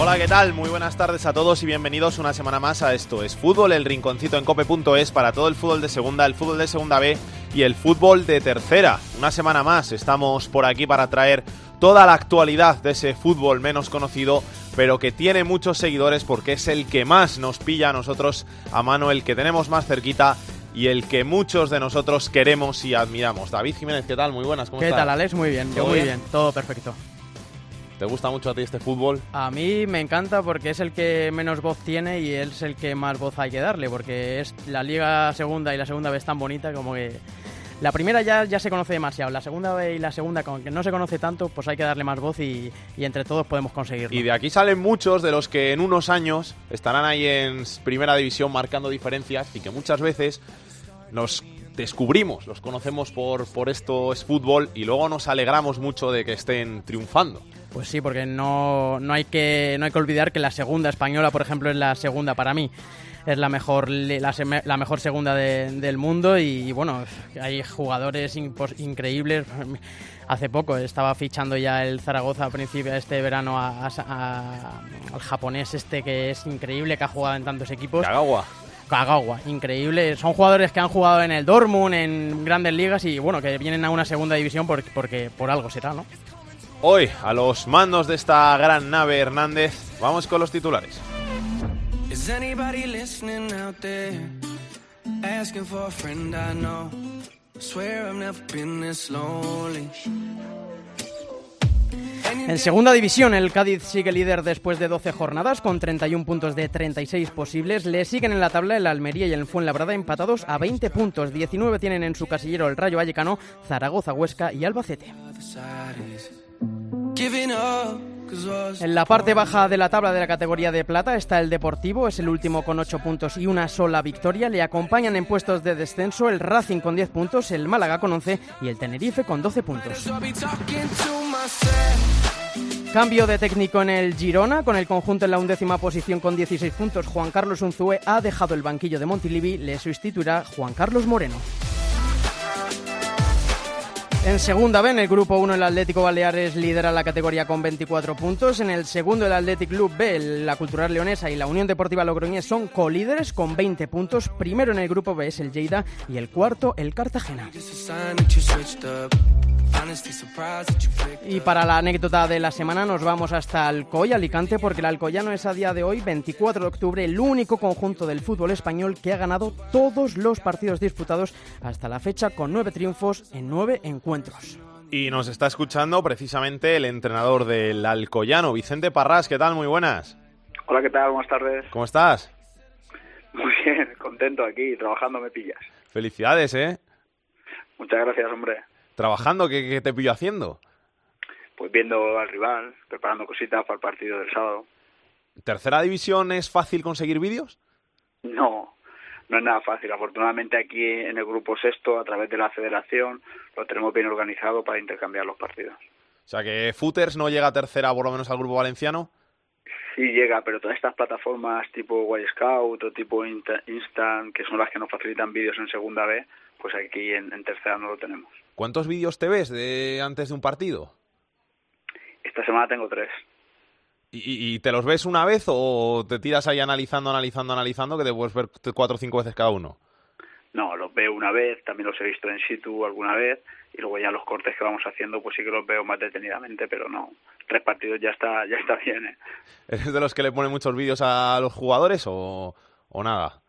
Hola, ¿qué tal? Muy buenas tardes a todos y bienvenidos una semana más a Esto es Fútbol, el rinconcito en cope.es para todo el fútbol de segunda, el fútbol de segunda B y el fútbol de tercera. Una semana más estamos por aquí para traer toda la actualidad de ese fútbol menos conocido, pero que tiene muchos seguidores porque es el que más nos pilla a nosotros a mano, el que tenemos más cerquita y el que muchos de nosotros queremos y admiramos. David Jiménez, ¿qué tal? Muy buenas, ¿cómo ¿Qué estás? tal, Alex? Muy bien, yo ¿Todo muy bien? bien, todo perfecto. ¿Te gusta mucho a ti este fútbol? A mí me encanta porque es el que menos voz tiene y es el que más voz hay que darle, porque es la Liga Segunda y la Segunda vez tan bonita como que... La primera ya, ya se conoce demasiado, la segunda y la segunda, como que no se conoce tanto, pues hay que darle más voz y, y entre todos podemos conseguirlo. Y de aquí salen muchos de los que en unos años estarán ahí en primera división marcando diferencias y que muchas veces nos descubrimos, los conocemos por, por esto es fútbol y luego nos alegramos mucho de que estén triunfando. Pues sí, porque no, no, hay que, no hay que olvidar que la segunda española, por ejemplo, es la segunda para mí. Es la mejor, la, seme- la mejor segunda de- del mundo y, bueno, hay jugadores impos- increíbles. Hace poco estaba fichando ya el Zaragoza a principio de este verano a- a- a- al japonés este que es increíble, que ha jugado en tantos equipos. Kagawa. Kagawa, increíble. Son jugadores que han jugado en el Dortmund, en grandes ligas y bueno, que vienen a una segunda división por- porque por algo será, ¿no? Hoy, a los mandos de esta gran nave Hernández, vamos con los titulares. Is anybody listening out there? Asking for a friend I know. Swear I've never been this lonely. En segunda división, el Cádiz sigue líder después de 12 jornadas, con 31 puntos de 36 posibles. Le siguen en la tabla el Almería y el Fuenlabrada empatados a 20 puntos. 19 tienen en su casillero el Rayo Vallecano, Zaragoza, Huesca y Albacete. En la parte baja de la tabla de la categoría de plata está el Deportivo, es el último con 8 puntos y una sola victoria. Le acompañan en puestos de descenso el Racing con 10 puntos, el Málaga con 11 y el Tenerife con 12 puntos. Cambio de técnico en el Girona, con el conjunto en la undécima posición con 16 puntos. Juan Carlos Unzúe ha dejado el banquillo de Montilivi, le sustituirá Juan Carlos Moreno. En segunda B, en el grupo 1, el Atlético Baleares lidera la categoría con 24 puntos. En el segundo, el Athletic Club B, la Cultural Leonesa y la Unión Deportiva Logroñés son colíderes con 20 puntos. Primero en el grupo B es el Lleida y el cuarto, el Cartagena. Y para la anécdota de la semana nos vamos hasta Alcoy, Alicante, porque el Alcoyano es a día de hoy, 24 de octubre, el único conjunto del fútbol español que ha ganado todos los partidos disputados hasta la fecha con nueve triunfos en nueve encuentros. Y nos está escuchando precisamente el entrenador del Alcoyano, Vicente Parrás. ¿Qué tal? Muy buenas. Hola, ¿qué tal? Buenas tardes. ¿Cómo estás? Muy bien, contento aquí, trabajando me pillas. Felicidades, ¿eh? Muchas gracias, hombre. Trabajando, ¿qué, qué te pillo haciendo? Pues viendo al rival, preparando cositas para el partido del sábado. ¿Tercera división es fácil conseguir vídeos? No, no es nada fácil. Afortunadamente aquí en el grupo sexto, a través de la federación, lo tenemos bien organizado para intercambiar los partidos. O sea que Footers no llega a tercera, por lo menos al grupo valenciano. Sí llega, pero todas estas plataformas tipo Y Scout o tipo Insta- Instant, que son las que nos facilitan vídeos en segunda B, pues aquí en, en tercera no lo tenemos. ¿Cuántos vídeos te ves de antes de un partido? Esta semana tengo tres. ¿Y, te los ves una vez o te tiras ahí analizando, analizando, analizando que te puedes ver cuatro o cinco veces cada uno? No, los veo una vez, también los he visto en situ alguna vez y luego ya los cortes que vamos haciendo pues sí que los veo más detenidamente, pero no, tres partidos ya está ya está bien. ¿eh? ¿Eres de los que le ponen muchos vídeos a los jugadores o, o nada?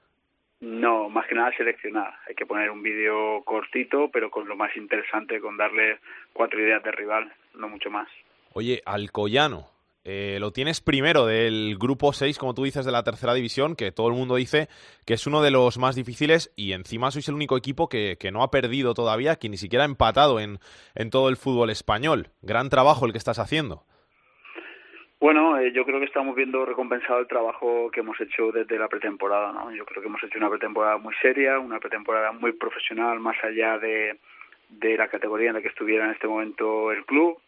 No, más que nada seleccionar. Hay que poner un vídeo cortito, pero con lo más interesante, con darle cuatro ideas de rival, no mucho más. Oye, Alcoyano, eh, lo tienes primero del grupo 6, como tú dices, de la tercera división, que todo el mundo dice que es uno de los más difíciles y encima sois el único equipo que, que no ha perdido todavía, que ni siquiera ha empatado en, en todo el fútbol español. Gran trabajo el que estás haciendo. Bueno, eh, yo creo que estamos viendo recompensado el trabajo que hemos hecho desde la pretemporada, ¿no? Yo creo que hemos hecho una pretemporada muy seria, una pretemporada muy profesional, más allá de, de la categoría en la que estuviera en este momento el club,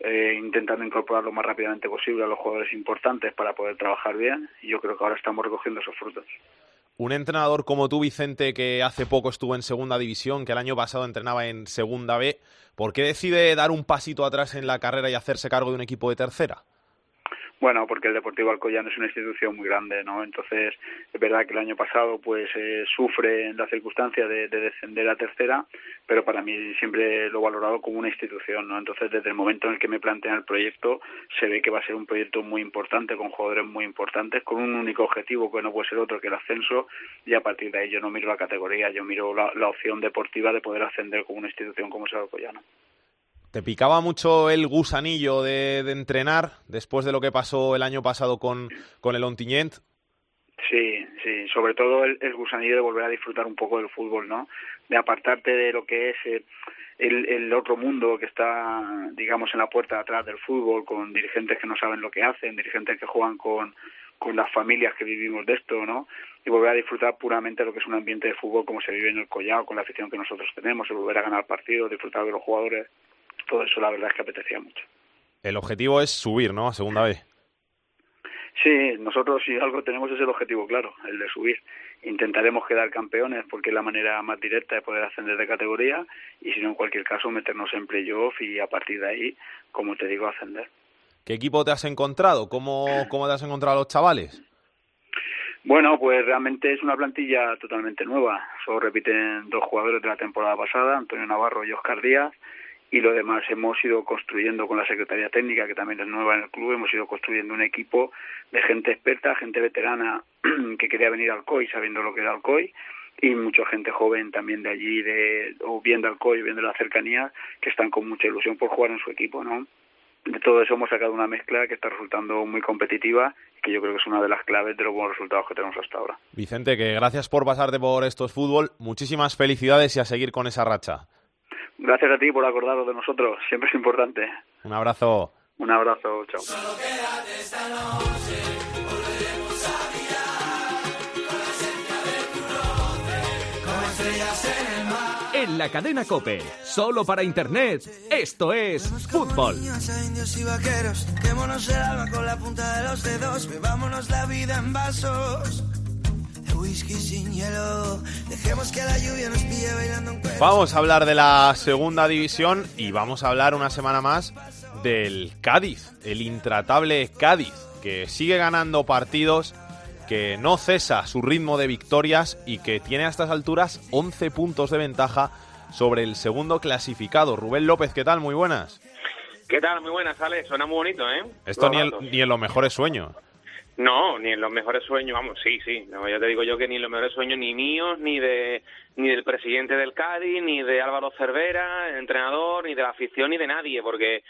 eh, intentando incorporar lo más rápidamente posible a los jugadores importantes para poder trabajar bien, y yo creo que ahora estamos recogiendo esos frutos. Un entrenador como tú, Vicente, que hace poco estuvo en segunda división, que el año pasado entrenaba en segunda B, ¿por qué decide dar un pasito atrás en la carrera y hacerse cargo de un equipo de tercera? Bueno, porque el Deportivo Alcoyano es una institución muy grande, ¿no? Entonces, es verdad que el año pasado, pues, eh, sufre la circunstancia de, de, descender a tercera, pero para mí siempre lo he valorado como una institución, ¿no? Entonces, desde el momento en el que me plantean el proyecto, se ve que va a ser un proyecto muy importante, con jugadores muy importantes, con un único objetivo que no puede ser otro que el ascenso, y a partir de ahí yo no miro la categoría, yo miro la, la opción deportiva de poder ascender con una institución como es el Alcoyano. ¿Te picaba mucho el gusanillo de, entrenar después de lo que pasó el año pasado con, con el Ontinyent? Sí, sí, sobre todo el, gusanillo de volver a disfrutar un poco del fútbol, ¿no? De apartarte de lo que es eh, el, el, otro mundo que está, digamos, en la puerta de atrás del fútbol, con dirigentes que no saben lo que hacen, dirigentes que juegan con, con las familias que vivimos de esto, ¿no? Y volver a disfrutar puramente lo que es un ambiente de fútbol como se vive en el Collao, con la afición que nosotros tenemos, el volver a ganar partidos, disfrutar de los jugadores todo eso la verdad es que apetecía mucho. El objetivo es subir, ¿no? A segunda vez. Sí, nosotros si algo tenemos es el objetivo claro, el de subir. Intentaremos quedar campeones porque es la manera más directa de poder ascender de categoría y si no en cualquier caso meternos en playoff y a partir de ahí, como te digo, ascender. ¿Qué equipo te has encontrado? ¿Cómo, cómo te has encontrado a los chavales? Bueno, pues realmente es una plantilla totalmente nueva. Solo repiten dos jugadores de la temporada pasada, Antonio Navarro y Oscar Díaz y lo demás hemos ido construyendo con la Secretaría Técnica, que también es nueva en el club, hemos ido construyendo un equipo de gente experta, gente veterana que quería venir al COI sabiendo lo que era el COI y mucha gente joven también de allí, de, o bien del COI, o bien de la cercanía, que están con mucha ilusión por jugar en su equipo, ¿no? De todo eso hemos sacado una mezcla que está resultando muy competitiva que yo creo que es una de las claves de los buenos resultados que tenemos hasta ahora. Vicente, que gracias por pasarte por estos fútbol, muchísimas felicidades y a seguir con esa racha. Gracias a ti por acordaros de nosotros, siempre es importante. Un abrazo. Un abrazo, chao. Solo quédate esta noche, en la cadena Cope, solo para internet, esto es fútbol. indios y vaqueros, quémonos el alma con la punta de los dedos, bebámonos la vida en vasos. Whisky sin hielo. Dejemos que la lluvia nos pille bailando un Vamos a hablar de la segunda división y vamos a hablar una semana más del Cádiz, el intratable Cádiz, que sigue ganando partidos, que no cesa su ritmo de victorias y que tiene a estas alturas 11 puntos de ventaja sobre el segundo clasificado. Rubén López, ¿qué tal? Muy buenas. ¿Qué tal? Muy buenas, Ale. Suena muy bonito, ¿eh? Esto ni, el, ni en los mejores sueños. No, ni en los mejores sueños, vamos, sí, sí. No, ya te digo yo que ni en los mejores sueños ni míos, ni de ni del presidente del Cádiz, ni de Álvaro Cervera, el entrenador, ni de la afición, ni de nadie, porque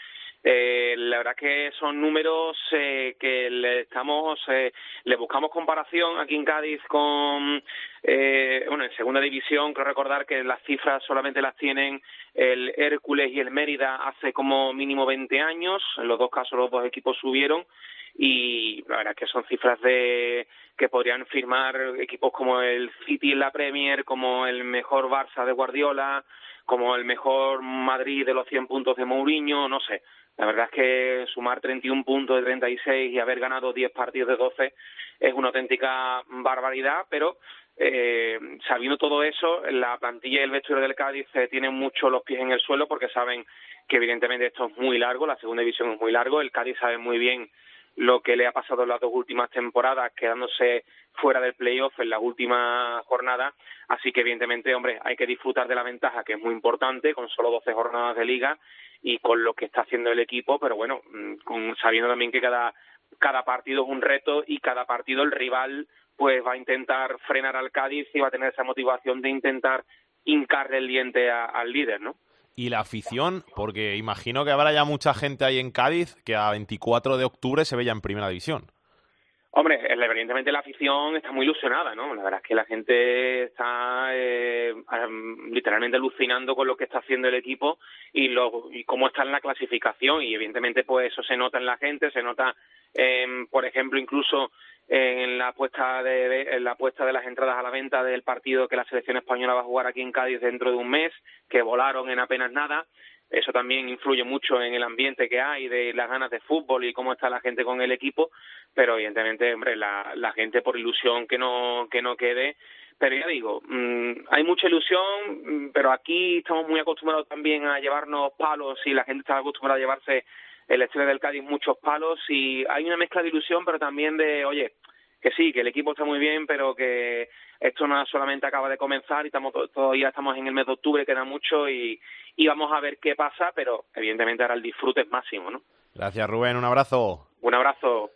eh, la verdad que son números eh, que le estamos eh, le buscamos comparación aquí en Cádiz con eh, bueno en segunda división creo recordar que las cifras solamente las tienen el Hércules y el Mérida hace como mínimo 20 años en los dos casos los dos equipos subieron y la verdad que son cifras de que podrían firmar equipos como el City en la Premier, como el mejor Barça de Guardiola, como el mejor Madrid de los 100 puntos de Mourinho, no sé. La verdad es que sumar 31 puntos de 36 y haber ganado 10 partidos de 12 es una auténtica barbaridad, pero eh, sabiendo todo eso, la plantilla y el vestuario del Cádiz eh, tienen mucho los pies en el suelo porque saben que evidentemente esto es muy largo, la segunda división es muy largo, el Cádiz sabe muy bien lo que le ha pasado en las dos últimas temporadas, quedándose fuera del playoff en la última jornada. Así que, evidentemente, hombre, hay que disfrutar de la ventaja, que es muy importante, con solo 12 jornadas de liga y con lo que está haciendo el equipo, pero bueno, con, sabiendo también que cada, cada partido es un reto y cada partido el rival pues va a intentar frenar al Cádiz y va a tener esa motivación de intentar hincarle el diente al líder, ¿no? Y la afición, porque imagino que habrá ya mucha gente ahí en Cádiz que a 24 de octubre se ve en primera división. Hombre, evidentemente la afición está muy ilusionada, ¿no? La verdad es que la gente está eh, literalmente alucinando con lo que está haciendo el equipo y, lo, y cómo está en la clasificación y evidentemente pues eso se nota en la gente, se nota, eh, por ejemplo, incluso en la apuesta de, en la apuesta de las entradas a la venta del partido que la selección española va a jugar aquí en Cádiz dentro de un mes, que volaron en apenas nada. Eso también influye mucho en el ambiente que hay, de las ganas de fútbol y cómo está la gente con el equipo, pero evidentemente, hombre, la, la gente por ilusión que no, que no quede, pero ya digo, mmm, hay mucha ilusión, mm, pero aquí estamos muy acostumbrados también a llevarnos palos y la gente está acostumbrada a llevarse el estrella del Cádiz muchos palos y hay una mezcla de ilusión, pero también de, oye, que sí, que el equipo está muy bien, pero que esto no solamente acaba de comenzar y estamos todavía estamos en el mes de octubre, queda mucho y, y vamos a ver qué pasa, pero evidentemente ahora el disfrute es máximo, ¿no? Gracias Rubén, un abrazo. Un abrazo.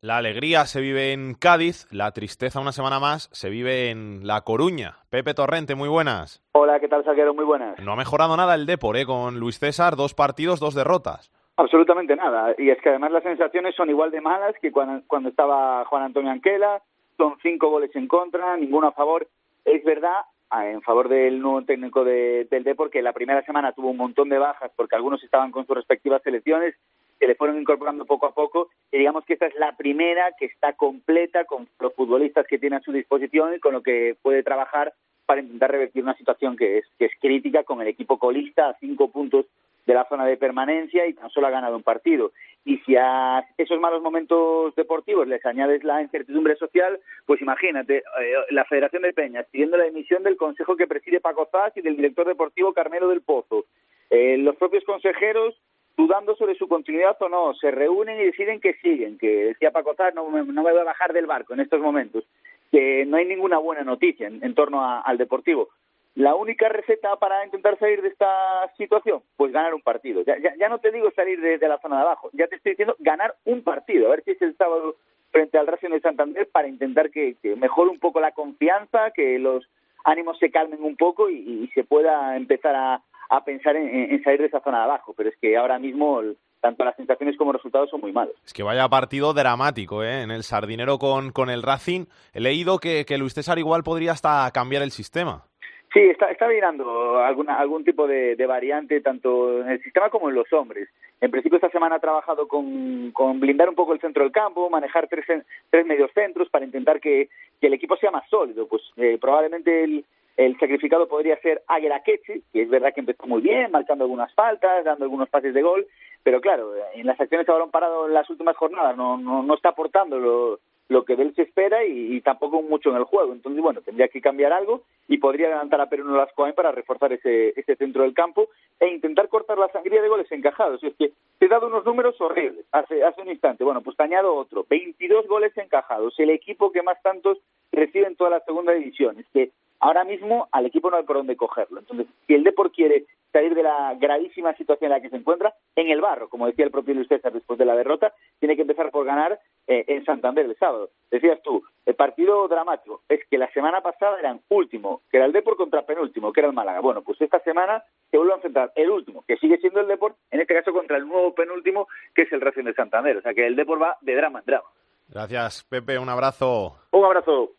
La alegría se vive en Cádiz, la tristeza una semana más se vive en La Coruña. Pepe Torrente, muy buenas. Hola, ¿qué tal, Salguero? Muy buenas. No ha mejorado nada el Depor, ¿eh? Con Luis César, dos partidos, dos derrotas. Absolutamente nada. Y es que además las sensaciones son igual de malas que cuando, estaba Juan Antonio Anquela. Son cinco goles en contra, ninguno a favor. Es verdad, en favor del nuevo técnico de, del Depor, que la primera semana tuvo un montón de bajas porque algunos estaban con sus respectivas selecciones, que le fueron incorporando poco a poco. Y digamos que esta es la primera que está completa con los futbolistas que tiene a su disposición y con lo que puede trabajar para intentar revertir una situación que es, que es crítica con el equipo colista a cinco puntos de la zona de permanencia y tan solo ha ganado un partido. Y si a esos malos momentos deportivos les añades la incertidumbre social, pues imagínate, eh, la Federación de Peñas pidiendo la emisión del consejo que preside Paco Zas y del director deportivo Carmelo del Pozo. Eh, los propios consejeros dudando sobre su continuidad o no, se reúnen y deciden que siguen, que decía Paco Zas, no, no me voy a bajar del barco en estos momentos, que no hay ninguna buena noticia en, en torno a, al deportivo. La única receta para intentar salir de esta situación, pues ganar un partido. Ya, no te digo salir de, la zona de abajo, ya te estoy diciendo ganar un partido. A ver si es el sábado frente al Racing de Santander para intentar que, mejore un poco la confianza, que los ánimos se calmen un poco y, se pueda empezar a, pensar en, salir de esa zona de abajo. Pero es que ahora mismo tanto las sensaciones como los resultados son muy malos. Es que vaya partido dramático, ¿eh? En el Sardinero con, con el Racing. He leído que, que Luis César igual podría hasta cambiar el sistema. Sí, está, está mirando alguna, algún tipo de, de, variante tanto en el sistema como en los hombres. En principio esta semana ha trabajado con, con blindar un poco el centro del campo, manejar tres, tres medios centros para intentar que, que el equipo sea más sólido. Pues eh, probablemente el, el sacrificado podría ser Águila Queche, que es verdad que empezó muy bien, marcando algunas faltas, dando algunos pases de gol, pero claro, en las acciones que habrán parado en las últimas jornadas no, no, no está aportando lo, lo que de él se espera y, tampoco mucho en el juego. Entonces, bueno, tendría que cambiar algo y podría adelantar a Perú Lascoain para reforzar ese, ese centro del campo e intentar cortar la sangría de goles encajados. Es que te he dado unos números horribles hace, hace un instante. Bueno, pues te añado otro. 22 goles encajados. El equipo que más tantos recibe en toda la segunda división. Es que ahora mismo al equipo no hay por dónde cogerlo. Entonces, si el Depor quiere salir de la gravísima situación en la que se encuentra, en el barro, como decía el propio Luis César después de la derrota, tiene que empezar por ganar eh, en Santander el sábado. Decías tú, el partido dramático es que la semana pasada eran último, que era el Depor contra penúltimo, que era el Málaga. Bueno, pues esta semana se vuelve a enfrentar el último, que sigue siendo el Depor, en este caso contra el nuevo penúltimo, que es el Racing de Santander. O sea que el Depor va de drama en drama. Gracias, Pepe. Un abrazo. Un abrazo.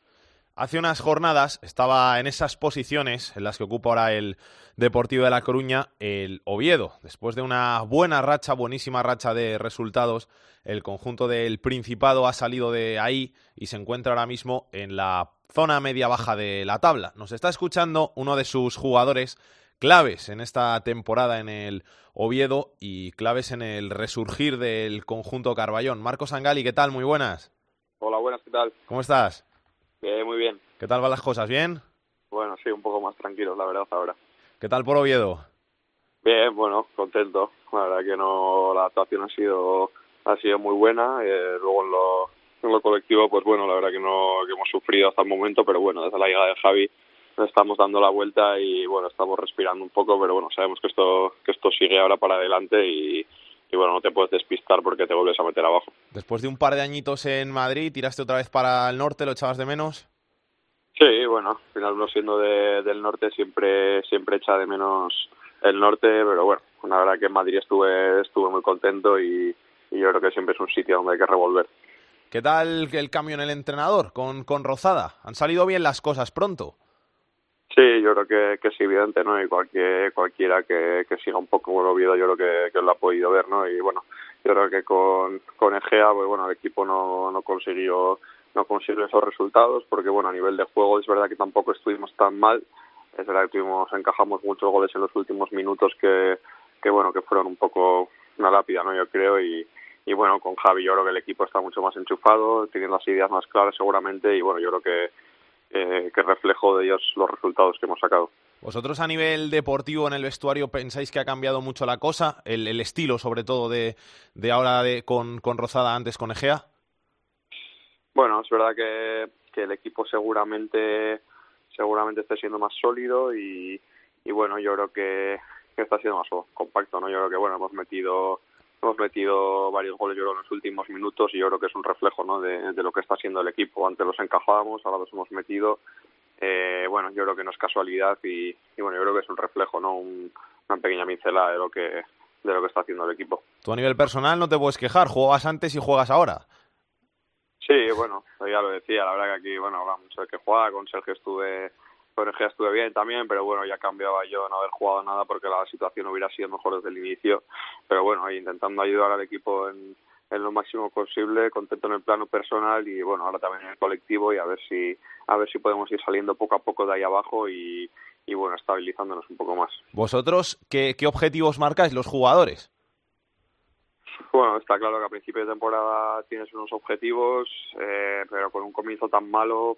Hace unas jornadas estaba en esas posiciones en las que ocupa ahora el Deportivo de La Coruña el Oviedo. Después de una buena racha, buenísima racha de resultados, el conjunto del Principado ha salido de ahí y se encuentra ahora mismo en la zona media-baja de la tabla. Nos está escuchando uno de sus jugadores claves en esta temporada en el Oviedo y claves en el resurgir del conjunto Carballón. Marcos Angali, ¿qué tal? Muy buenas. Hola, buenas, ¿qué tal? ¿Cómo estás? Bien, muy bien. ¿Qué tal van las cosas? ¿Bien? Bueno, sí, un poco más tranquilo, la verdad, ahora. ¿Qué tal por Oviedo? Bien, bueno, contento. La verdad que no, la actuación ha sido ha sido muy buena. Eh, luego en lo, en lo colectivo, pues bueno, la verdad que no que hemos sufrido hasta el momento, pero bueno, desde la llegada de Javi estamos dando la vuelta y bueno, estamos respirando un poco, pero bueno, sabemos que esto que esto sigue ahora para adelante y, y bueno, no te puedes despistar porque te vuelves a meter abajo. Después de un par de añitos en Madrid, ¿tiraste otra vez para el norte? ¿Lo echabas de menos? Sí, bueno, al final uno siendo de, del norte siempre siempre echa de menos el norte, pero bueno, la verdad que en Madrid estuve estuve muy contento y, y yo creo que siempre es un sitio donde hay que revolver. ¿Qué tal el cambio en el entrenador con, con Rozada? ¿Han salido bien las cosas pronto? Sí, yo creo que, que es evidente, ¿no? Y cualquier, cualquiera que, que siga un poco el Oviedo, yo creo que, lo ha podido ver, ¿no? Y bueno, yo creo que con, con Egea, pues bueno, el equipo no, no consiguió no consiguió esos resultados porque bueno a nivel de juego es verdad que tampoco estuvimos tan mal es verdad que tuvimos encajamos muchos goles en los últimos minutos que que bueno que fueron un poco una lápida no yo creo y y bueno con Javi yo creo que el equipo está mucho más enchufado teniendo las ideas más claras seguramente y bueno yo creo que eh, que reflejo de ellos los resultados que hemos sacado ¿Vosotros a nivel deportivo en el vestuario pensáis que ha cambiado mucho la cosa? El, el estilo, sobre todo, de, de ahora de, con, con Rozada, antes con Egea. Bueno, es verdad que, que el equipo seguramente seguramente esté siendo más sólido y, y bueno, yo creo que, que está siendo más compacto, ¿no? Yo creo que bueno, hemos metido hemos metido varios goles yo creo, en los últimos minutos y yo creo que es un reflejo ¿no? de, de lo que está haciendo el equipo. Antes los encajábamos, ahora los hemos metido. Eh, bueno, yo creo que no es casualidad y, y bueno, yo creo que es un reflejo, ¿no? Un, una pequeña pincelada de lo que de lo que está haciendo el equipo. Tú a nivel personal no te puedes quejar, jugabas antes y juegas ahora. Sí, bueno, ya lo decía, la verdad que aquí, bueno, habrá mucho de que jugar, con Sergio estuve, Egea estuve bien también, pero bueno, ya cambiaba yo no haber jugado nada porque la situación hubiera sido mejor desde el inicio, pero bueno, intentando ayudar al equipo en, en lo máximo posible, contento en el plano personal y bueno, ahora también en el colectivo y a ver si, a ver si podemos ir saliendo poco a poco de ahí abajo y, y bueno, estabilizándonos un poco más. ¿Vosotros qué, qué objetivos marcáis los jugadores? Bueno, está claro que a principio de temporada tienes unos objetivos, eh, pero con un comienzo tan malo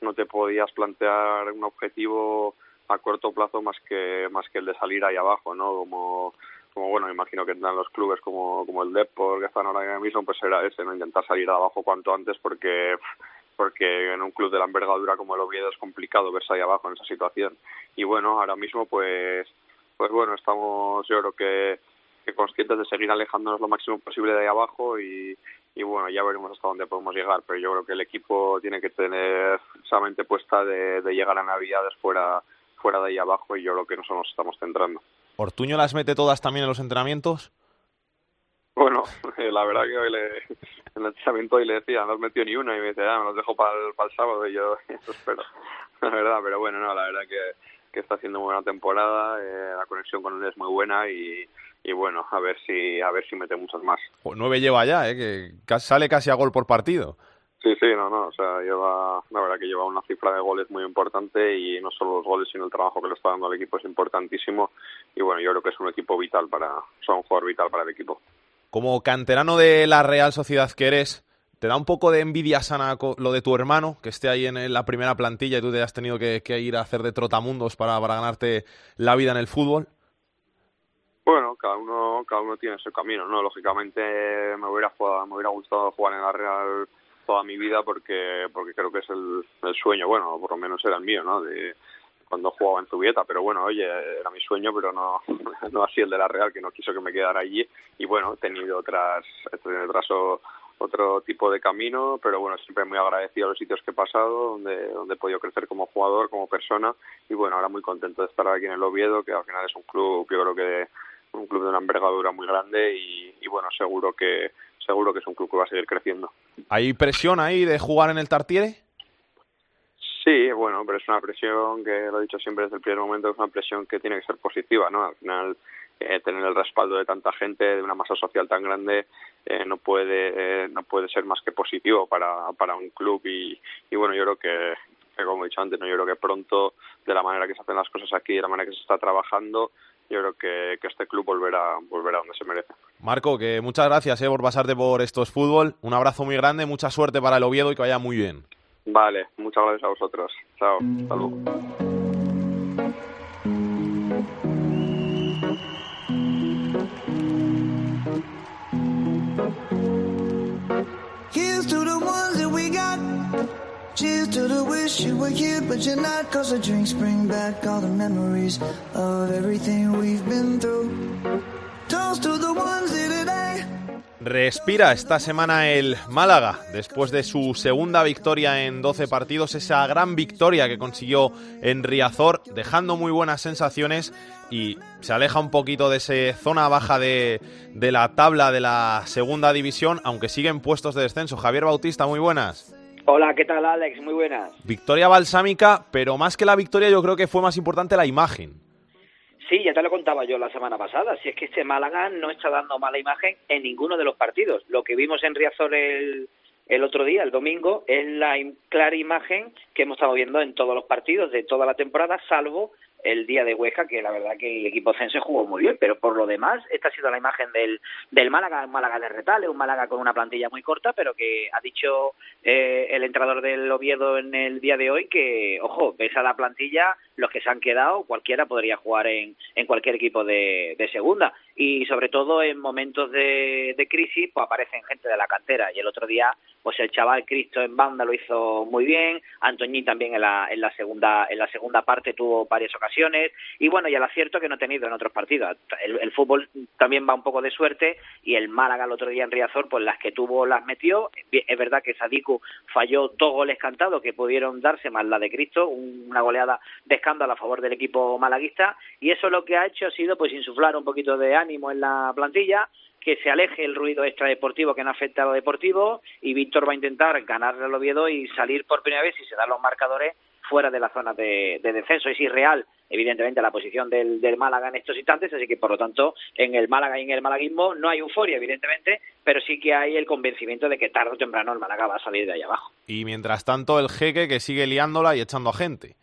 no te podías plantear un objetivo a corto plazo más que más que el de salir ahí abajo, ¿no? Como como bueno, me imagino que tendrán los clubes como como el Depor que están ahora mismo, pues era ese, no intentar salir abajo cuanto antes porque porque en un club de la envergadura como el Oviedo es complicado verse ahí abajo en esa situación. Y bueno, ahora mismo pues pues bueno, estamos yo creo que que conscientes de seguir alejándonos lo máximo posible de ahí abajo y, y bueno, ya veremos hasta dónde podemos llegar, pero yo creo que el equipo tiene que tener esa mente puesta de, de llegar a Navidades fuera, fuera de ahí abajo y yo creo que nosotros nos estamos centrando. ¿Ortuño las mete todas también en los entrenamientos? Bueno, la verdad que hoy le, en el entrenamiento hoy le decía, no has metido ni una y me dice, ah, me los dejo para el, para el sábado y yo eso espero, la verdad, pero bueno, no, la verdad que, que está haciendo muy buena temporada, eh, la conexión con él es muy buena y, y bueno, a ver si a ver si mete muchas más. Pues nueve lleva ya, ¿eh? que sale casi a gol por partido. Sí, sí, no, no, o sea, lleva, la verdad que lleva una cifra de goles muy importante y no solo los goles, sino el trabajo que le está dando al equipo es importantísimo y bueno, yo creo que es un equipo vital para, o sea, un jugador vital para el equipo. Como canterano de la Real Sociedad que eres, ¿te da un poco de envidia sana lo de tu hermano, que esté ahí en la primera plantilla y tú te has tenido que, ir a hacer de trotamundos para, para ganarte la vida en el fútbol? Bueno, cada uno, cada uno tiene su camino, ¿no? Lógicamente me hubiera jugado, me hubiera gustado jugar en la Real toda mi vida porque porque creo que es el, el sueño, bueno, por lo menos era el mío, ¿no? De cuando jugaba en Zubieta, pero bueno, oye, era mi sueño, pero no no así el de la Real que no quiso que me quedara allí y bueno, he tenido otras he tenido otras otro tipo de camino, pero bueno, siempre muy agradecido a los sitios que he pasado, donde, donde he podido crecer como jugador, como persona, y bueno, ahora muy contento de estar aquí en el Oviedo, que al final es un club, yo creo que un club de una envergadura muy grande y, y bueno, seguro que seguro que es un club que va a seguir creciendo. ¿Hay presión ahí de jugar en el Tartiere? Sí, bueno, pero es una presión que lo he dicho siempre desde el primer momento, es una presión que tiene que ser positiva, ¿no? Al final, eh, tener el respaldo de tanta gente, de una masa social tan grande, eh, no puede eh, no puede ser más que positivo para, para un club y, y bueno, yo creo que, que, como he dicho antes, ¿no? yo creo que pronto, de la manera que se hacen las cosas aquí, de la manera que se está trabajando, yo creo que, que este club volverá, volverá donde se merece. Marco, que muchas gracias por pasarte por estos fútbol. Un abrazo muy grande, mucha suerte para el Oviedo y que vaya muy bien. Vale, muchas gracias a vosotros. Chao, hasta luego. Cheers to the wish you were here, but you're not. Cause the drinks bring back all the memories of everything we've been through. Toast to the ones here today. Respira esta semana el Málaga después de su segunda victoria en 12 partidos, esa gran victoria que consiguió en Riazor, dejando muy buenas sensaciones y se aleja un poquito de esa zona baja de, de la tabla de la segunda división, aunque siguen puestos de descenso. Javier Bautista, muy buenas. Hola, ¿qué tal Alex? Muy buenas. Victoria balsámica, pero más que la victoria yo creo que fue más importante la imagen. Sí, ya te lo contaba yo la semana pasada. Si es que este Málaga no está dando mala imagen en ninguno de los partidos. Lo que vimos en Riazor el, el otro día, el domingo, es la clara imagen que hemos estado viendo en todos los partidos de toda la temporada, salvo el día de Huesca, que la verdad que el equipo cense jugó muy bien, pero por lo demás, esta ha sido la imagen del, del Málaga, un Málaga de retales, un Málaga con una plantilla muy corta, pero que ha dicho eh, el entrenador del Oviedo en el día de hoy que, ojo, ves a la plantilla, los que se han quedado, cualquiera podría jugar en, cualquier equipo de, segunda. Y sobre todo en momentos de, de, crisis pues aparecen gente de la cantera. Y el otro día pues el chaval Cristo en banda lo hizo muy bien Antoñín también en la, en la segunda en la segunda parte tuvo varias ocasiones. Y bueno y el acierto que no ha tenido en otros partidos. El, el, fútbol también va un poco de suerte y el Málaga el otro día en Riazor pues las que tuvo las metió. Es verdad que Sadiku falló dos goles cantados que pudieron darse más la de Cristo una goleada de escándalo a favor del equipo malaguista y eso lo que ha hecho ha sido pues insuflar un poquito de ánimo en la plantilla, que se aleje el ruido extradeportivo que no afecta a lo deportivo y Víctor va a intentar ganarle al Oviedo y salir por primera vez y se dan los marcadores fuera de la zona de, de descenso. Es irreal, evidentemente, la posición del, del, Málaga en estos instantes, así que, por lo tanto, en el Málaga y en el malaguismo no hay euforia, evidentemente, pero sí que hay el convencimiento de que tarde o temprano el Málaga va a salir de ahí abajo. Y mientras tanto, el jeque que sigue liándola y echando a gente.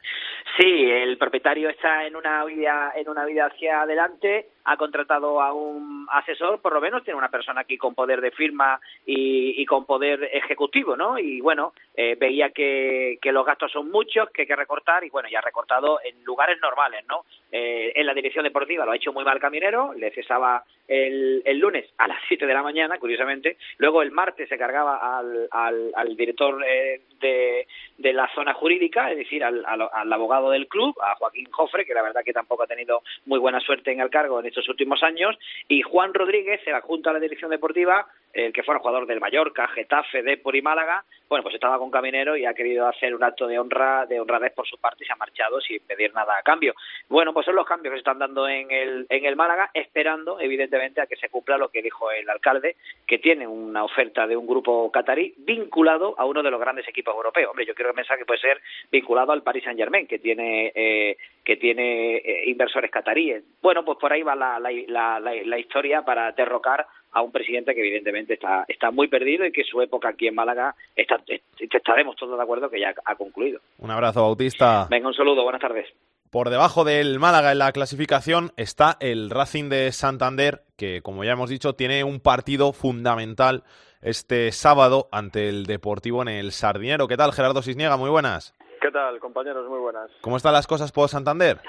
Sí, el propietario está en una vida, en una vida hacia adelante, ha contratado a un asesor, por lo menos tiene una persona aquí con poder de firma y, y con poder ejecutivo, ¿no? Y bueno, eh, veía que, que, los gastos son muchos, que hay que recortar y bueno, ya ha recortado en lugares normales, ¿no? Eh, en la dirección deportiva lo ha hecho muy mal Caminero, le cesaba el, el lunes a las 7 de la mañana, curiosamente, luego el martes se cargaba al, al, al director eh, de, la zona jurídica, es decir, al, al, al abogado del club, a Joaquín Jofre, que la verdad que tampoco ha tenido muy buena suerte en el cargo en estos últimos años, y Juan Rodríguez, el adjunto a la dirección deportiva, el que fuera jugador del Mallorca, Getafe, Depor y Málaga, bueno, pues estaba con Caminero y ha querido hacer un acto de honra, de honradez por su parte y se ha marchado sin pedir nada a cambio. Bueno, pues son los cambios que se están dando en el, en el Málaga, esperando, evidentemente, a que se cumpla lo que dijo el alcalde, que tiene una oferta de un grupo catarí vinculado a uno de los grandes equipos europeos. Hombre, yo quiero pensar que puede ser vinculado al Paris Saint Germain, que tiene, eh, que tiene eh, inversores cataríes. Bueno, pues por ahí va la, la, la, la historia para derrocar a un presidente que evidentemente está, está muy perdido y que su época aquí en Málaga está, estaremos todos de acuerdo que ya ha concluido. Un abrazo, Bautista. Venga, un saludo, buenas tardes. Por debajo del Málaga en la clasificación está el Racing de Santander, que como ya hemos dicho tiene un partido fundamental este sábado ante el Deportivo en el Sardinero. ¿Qué tal, Gerardo Cisniega? Muy buenas. ¿Qué tal, compañeros? Muy buenas. ¿Cómo están las cosas por Santander?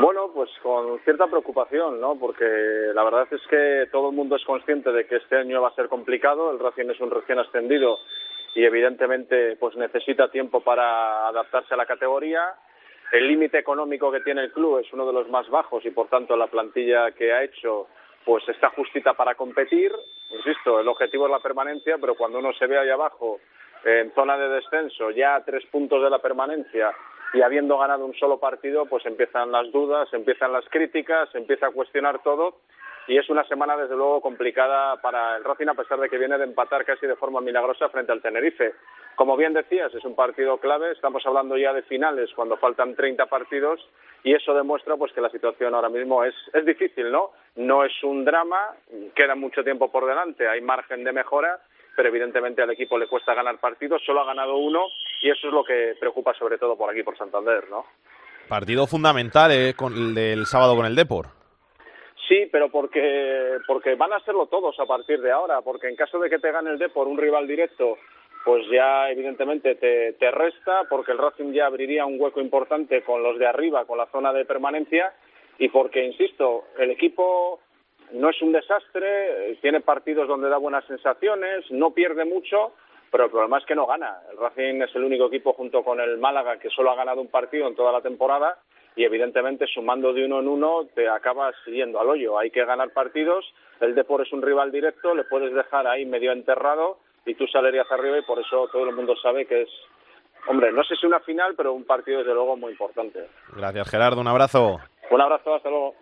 Bueno, pues con cierta preocupación, ¿no? Porque la verdad es que todo el mundo es consciente de que este año va a ser complicado. El Racing es un recién ascendido y evidentemente pues necesita tiempo para adaptarse a la categoría. El límite económico que tiene el club es uno de los más bajos y por tanto la plantilla que ha hecho pues está justita para competir. Insisto, el objetivo es la permanencia, pero cuando uno se ve ahí abajo en zona de descenso, ya a tres puntos de la permanencia y habiendo ganado un solo partido, pues empiezan las dudas, empiezan las críticas, se empieza a cuestionar todo y es una semana desde luego complicada para el Racing a pesar de que viene de empatar casi de forma milagrosa frente al Tenerife. Como bien decías, es un partido clave, estamos hablando ya de finales cuando faltan 30 partidos y eso demuestra pues que la situación ahora mismo es, es difícil, ¿no? No es un drama, queda mucho tiempo por delante, hay margen de mejora pero evidentemente al equipo le cuesta ganar partidos, solo ha ganado uno y eso es lo que preocupa sobre todo por aquí, por Santander, ¿no? Partido fundamental eh, con el del sábado con el Depor. Sí, pero porque, porque van a serlo todos a partir de ahora, porque en caso de que te gane el Depor, un rival directo, pues ya evidentemente te, te resta, porque el Racing ya abriría un hueco importante con los de arriba, con la zona de permanencia, y porque, insisto, el equipo no es un desastre, tiene partidos donde da buenas sensaciones, no pierde mucho, pero el problema es que no gana. El Racing es el único equipo junto con el Málaga que solo ha ganado un partido en toda la temporada y evidentemente sumando de uno en uno te acabas yendo al hoyo. Hay que ganar partidos, el Depor es un rival directo, le puedes dejar ahí medio enterrado y tú salerías arriba y por eso todo el mundo sabe que es, hombre, no sé si una final, pero un partido desde luego muy importante. Gracias Gerardo, un abrazo. Un abrazo, hasta luego.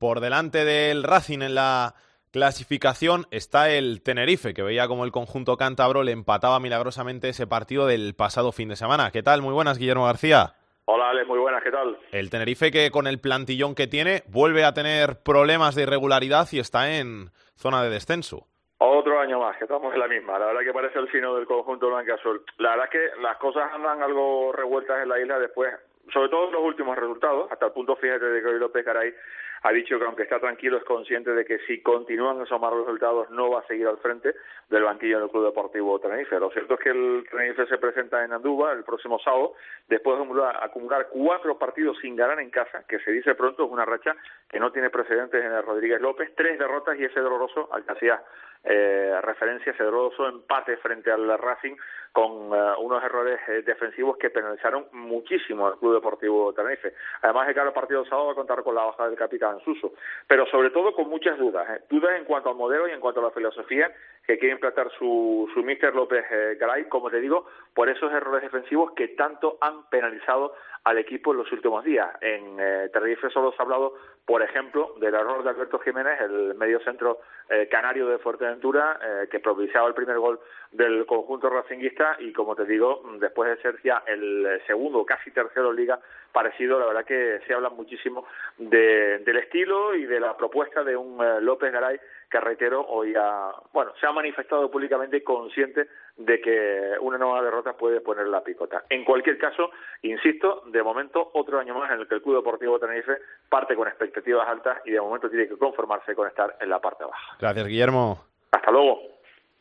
Por delante del Racing en la clasificación está el Tenerife, que veía como el conjunto cántabro le empataba milagrosamente ese partido del pasado fin de semana. ¿Qué tal? Muy buenas, Guillermo García. Hola, Ale, muy buenas, ¿qué tal? El Tenerife que con el plantillón que tiene vuelve a tener problemas de irregularidad y está en zona de descenso. Otro año más, que estamos en la misma. La verdad que parece el sino del conjunto blanca-azul. La verdad es que las cosas andan algo revueltas en la isla después, sobre todo en los últimos resultados, hasta el punto, fíjate, de que hoy López Garay ha dicho que aunque está tranquilo es consciente de que si continúan esos malos resultados no va a seguir al frente del banquillo del Club Deportivo Tenerife. Lo cierto es que el Tenerife se presenta en Andúba el próximo sábado después de acumular, cuatro partidos sin ganar en casa, que se dice pronto es una racha que no tiene precedentes en el Rodríguez López, tres derrotas y ese doloroso al que hacía eh, referencia, doloroso empate frente al Racing con eh, unos errores eh, defensivos que penalizaron muchísimo al Club Deportivo Tenerife. Además de que partido sábado va a contar con la baja del capitán Suso, pero sobre todo con muchas dudas, ¿eh? dudas en cuanto al modelo y en cuanto a la filosofía que quiere implantar su, su mister López Garay, como te digo, por esos errores defensivos que tanto han penalizado al equipo en los últimos días. En Tenerife solo se ha hablado, por ejemplo, del error de Alberto Jiménez, el medio centro canario de Fuerteventura, que propiciaba el primer gol del conjunto racinguista y como te digo, después de ser ya el segundo, casi tercero liga parecido, la verdad que se habla muchísimo de, del estilo y de la propuesta de un eh, López Garay que reitero hoy ha, bueno, se ha manifestado públicamente consciente de que una nueva derrota puede poner la picota. En cualquier caso, insisto, de momento otro año más en el que el Club Deportivo Tenerife parte con expectativas altas y de momento tiene que conformarse con estar en la parte baja. Gracias, Guillermo. Hasta luego.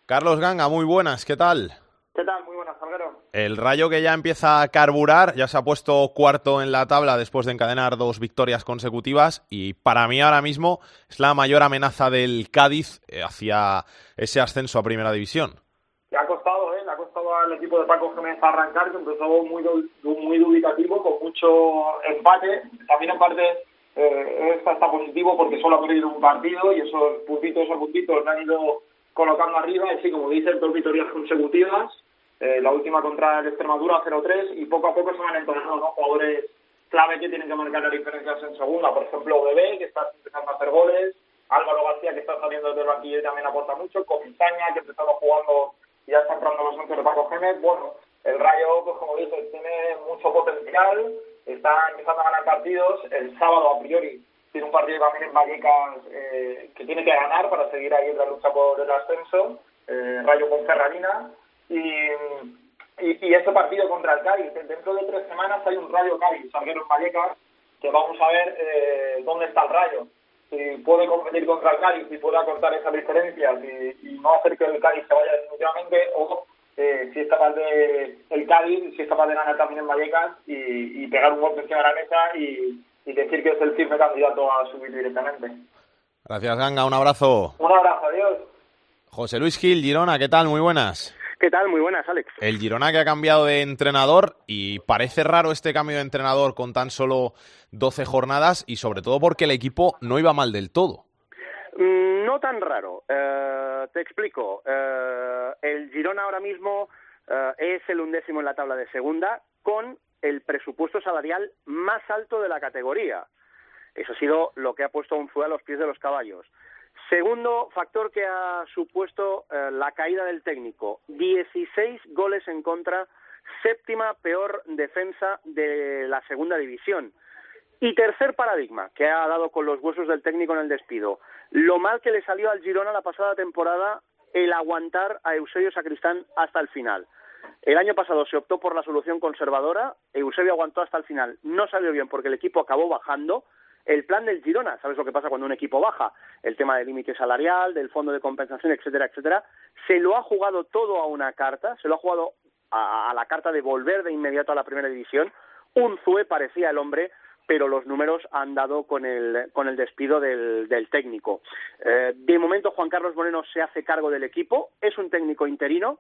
Carlos Ganga, muy buenas, ¿qué tal? ¿Qué tal? Muy buenas, Salguero. El Rayo que ya empieza a carburar, ya se ha puesto cuarto en la tabla después de encadenar dos victorias consecutivas y para mí ahora mismo es la mayor amenaza del Cádiz eh, hacia ese ascenso a Primera División. Le ha costado, ¿eh? Le ha costado al equipo de Paco Jiménez arrancar, que empezó muy, muy dubitativo, con mucho empate. También en parte eh, está, positivo porque solo ha perdido un partido y esos puntitos, esos puntitos le han ido colocando arriba, y sí, como dicen, dos victorias consecutivas, eh, la última contra el Extremadura 0-3, y poco a poco se van entonando ¿no? jugadores clave que tienen que marcar las diferencias en segunda, por ejemplo, Bebé, que está empezando a hacer goles, Álvaro García, que está saliendo del banquillo y también aporta mucho, Comisaña, que empezó jugando y ya está entrando los once de Paco Gémez, bueno, el Rayo, pues como dices, tiene mucho potencial, está empezando a ganar partidos, el sábado a priori tiene un partido también en Vallecas eh, que tiene que ganar para seguir ahí en la lucha por el ascenso, eh, Rayo con Ferrarina, y, y, y, este partido contra el Cádiz. Dentro de tres semanas hay un Rayo Cádiz, Salguero en Vallecas, que vamos a ver eh, dónde está el Rayo. Si puede competir contra el Cádiz, y puede acortar esas diferencias y, no hacer que el Cádiz se vaya definitivamente, o eh, si es capaz de el Cádiz, si es capaz de ganar también en Vallecas y, y pegar un golpe encima de la mesa y y decir que es el firme candidato a subir directamente. Gracias, Ganga. Un abrazo. Un abrazo, adiós. José Luis Gil, Girona, ¿qué tal? Muy buenas. ¿Qué tal? Muy buenas, Alex. El Girona que ha cambiado de entrenador y parece raro este cambio de entrenador con tan solo 12 jornadas y sobre todo porque el equipo no iba mal del todo. Mm, no tan raro. Eh, te explico. Eh, el Girona ahora mismo eh, es el undécimo en la tabla de segunda con el presupuesto salarial más alto de la categoría. Eso ha sido lo que ha puesto un a los pies de los caballos. Segundo factor que ha supuesto eh, la caída del técnico, 16 goles en contra, séptima peor defensa de la segunda división. Y tercer paradigma que ha dado con los huesos del técnico en el despido, lo mal que le salió al Girona la pasada temporada el aguantar a Eusebio Sacristán hasta el final. El año pasado se optó por la solución conservadora, Eusebio aguantó hasta el final, no salió bien porque el equipo acabó bajando. El plan del Girona, ¿sabes lo que pasa cuando un equipo baja? El tema del límite salarial, del fondo de compensación, etcétera, etcétera. Se lo ha jugado todo a una carta, se lo ha jugado a, la carta de volver de inmediato a la primera división. Un Zue parecía el hombre, pero los números han dado con el, con el despido del, técnico. Eh, de momento, Juan Carlos Moreno se hace cargo del equipo, es un técnico interino,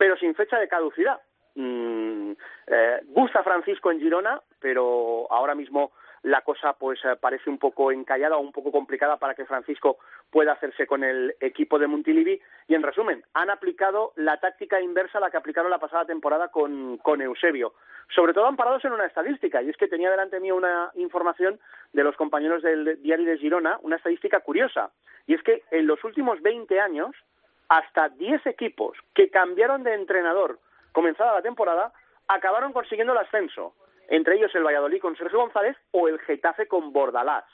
pero sin fecha de caducidad. Mm, eh, gusta Francisco en Girona, pero ahora mismo la cosa pues eh, parece un poco encallada o un poco complicada para que Francisco pueda hacerse con el equipo de Montilivi y en resumen han aplicado la táctica inversa a la que aplicaron la pasada temporada con, con Eusebio sobre todo amparados en una estadística y es que tenía delante mío una información de los compañeros del diario de Girona una estadística curiosa y es que en los últimos 20 años hasta 10 equipos que cambiaron de entrenador comenzada la temporada acabaron consiguiendo el ascenso entre ellos el Valladolid con Sergio González o el Getafe con Bordalás.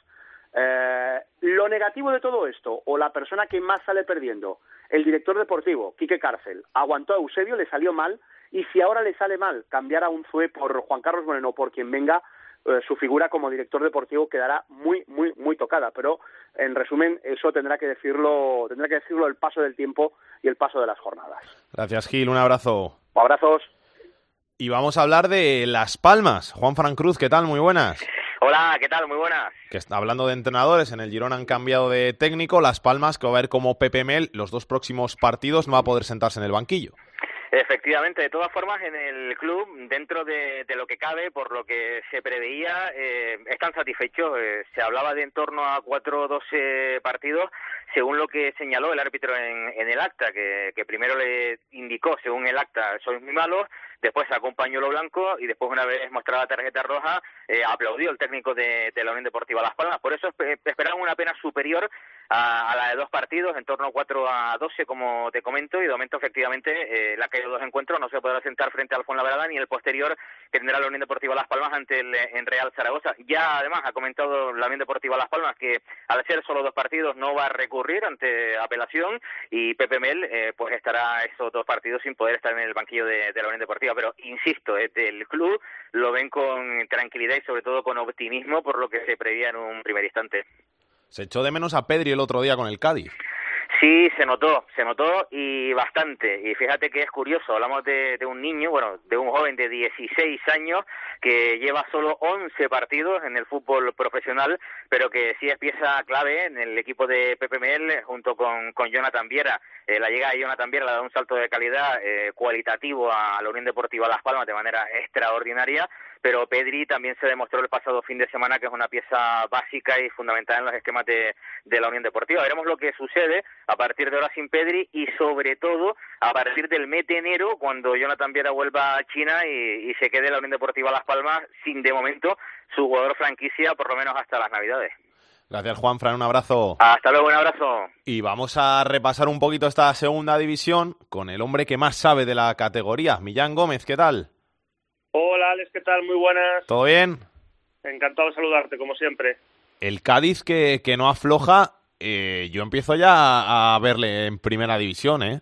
Eh, lo negativo de todo esto, o la persona que más sale perdiendo, el director deportivo, Quique Cárcel, aguantó a Eusebio, le salió mal, y si ahora le sale mal cambiar a un Zue por Juan Carlos Moreno, por quien venga, eh, su figura como director deportivo quedará muy, muy, muy tocada. Pero, en resumen, eso tendrá que decirlo, tendrá que decirlo el paso del tiempo y el paso de las jornadas. Gracias, Gil. Un abrazo. Abrazos. Y vamos a hablar de Las Palmas. Juan Fran Cruz, ¿qué tal? Muy buenas. Hola, ¿qué tal? Muy buenas. Que está hablando de entrenadores, en el Girón han cambiado de técnico. Las Palmas, que va a ver como Pepe Mel los dos próximos partidos no va a poder sentarse en el banquillo. Efectivamente, de todas formas, en el club, dentro de, lo que cabe, por lo que se preveía, eh, están satisfechos. Eh, se hablaba de en torno a cuatro o doce partidos, según lo que señaló el árbitro en, el acta, que, primero le indicó, según el acta, sois muy malos, después sacó un pañuelo blanco y después, una vez mostrada tarjeta roja, eh, aplaudió el técnico de, la Unión Deportiva Las Palmas. Por eso esperaban una pena superior a, la de dos partidos, en torno a 4 a 12, como te comento, y de momento, efectivamente, eh, la que dos encuentros no se podrá sentar frente al Fuenlabrada ni el posterior que tendrá la Unión Deportiva Las Palmas ante el en Real Zaragoza. Ya, además, ha comentado la Unión Deportiva Las Palmas que al ser solo dos partidos no va a recurrir ante apelación y Pepe Mel eh, pues estará esos dos partidos sin poder estar en el banquillo de, la Unión Deportiva. Pero, insisto, desde el club lo ven con tranquilidad y sobre todo con optimismo por lo que se preveía en un primer instante. Se echó de menos a Pedri el otro día con el Cádiz. Sí, se notó, se notó y bastante. Y fíjate que es curioso, hablamos de, un niño, bueno, de un joven de 16 años que lleva solo 11 partidos en el fútbol profesional, pero que sí es pieza clave en el equipo de Pepe Mel junto con, con Jonathan Viera. Eh, la llegada de Jonathan Viera le da un salto de calidad eh, cualitativo a la Unión Deportiva Las Palmas de manera extraordinaria pero Pedri también se demostró el pasado fin de semana que es una pieza básica y fundamental en los esquemas de, la Unión Deportiva. Veremos lo que sucede a partir de ahora sin Pedri y sobre todo a partir del mes de enero cuando Jonathan Viera vuelva a China y, se quede la Unión Deportiva Las Palmas sin de momento su jugador franquicia por lo menos hasta las Navidades. Gracias Juan Fran, un abrazo. Hasta luego, un abrazo. Y vamos a repasar un poquito esta segunda división con el hombre que más sabe de la categoría, Millán Gómez, ¿qué tal? Hola Alex, ¿qué tal? Muy buenas. ¿Todo bien? Encantado de saludarte, como siempre. El Cádiz que, que no afloja, eh, yo empiezo ya a verle en primera división, ¿eh?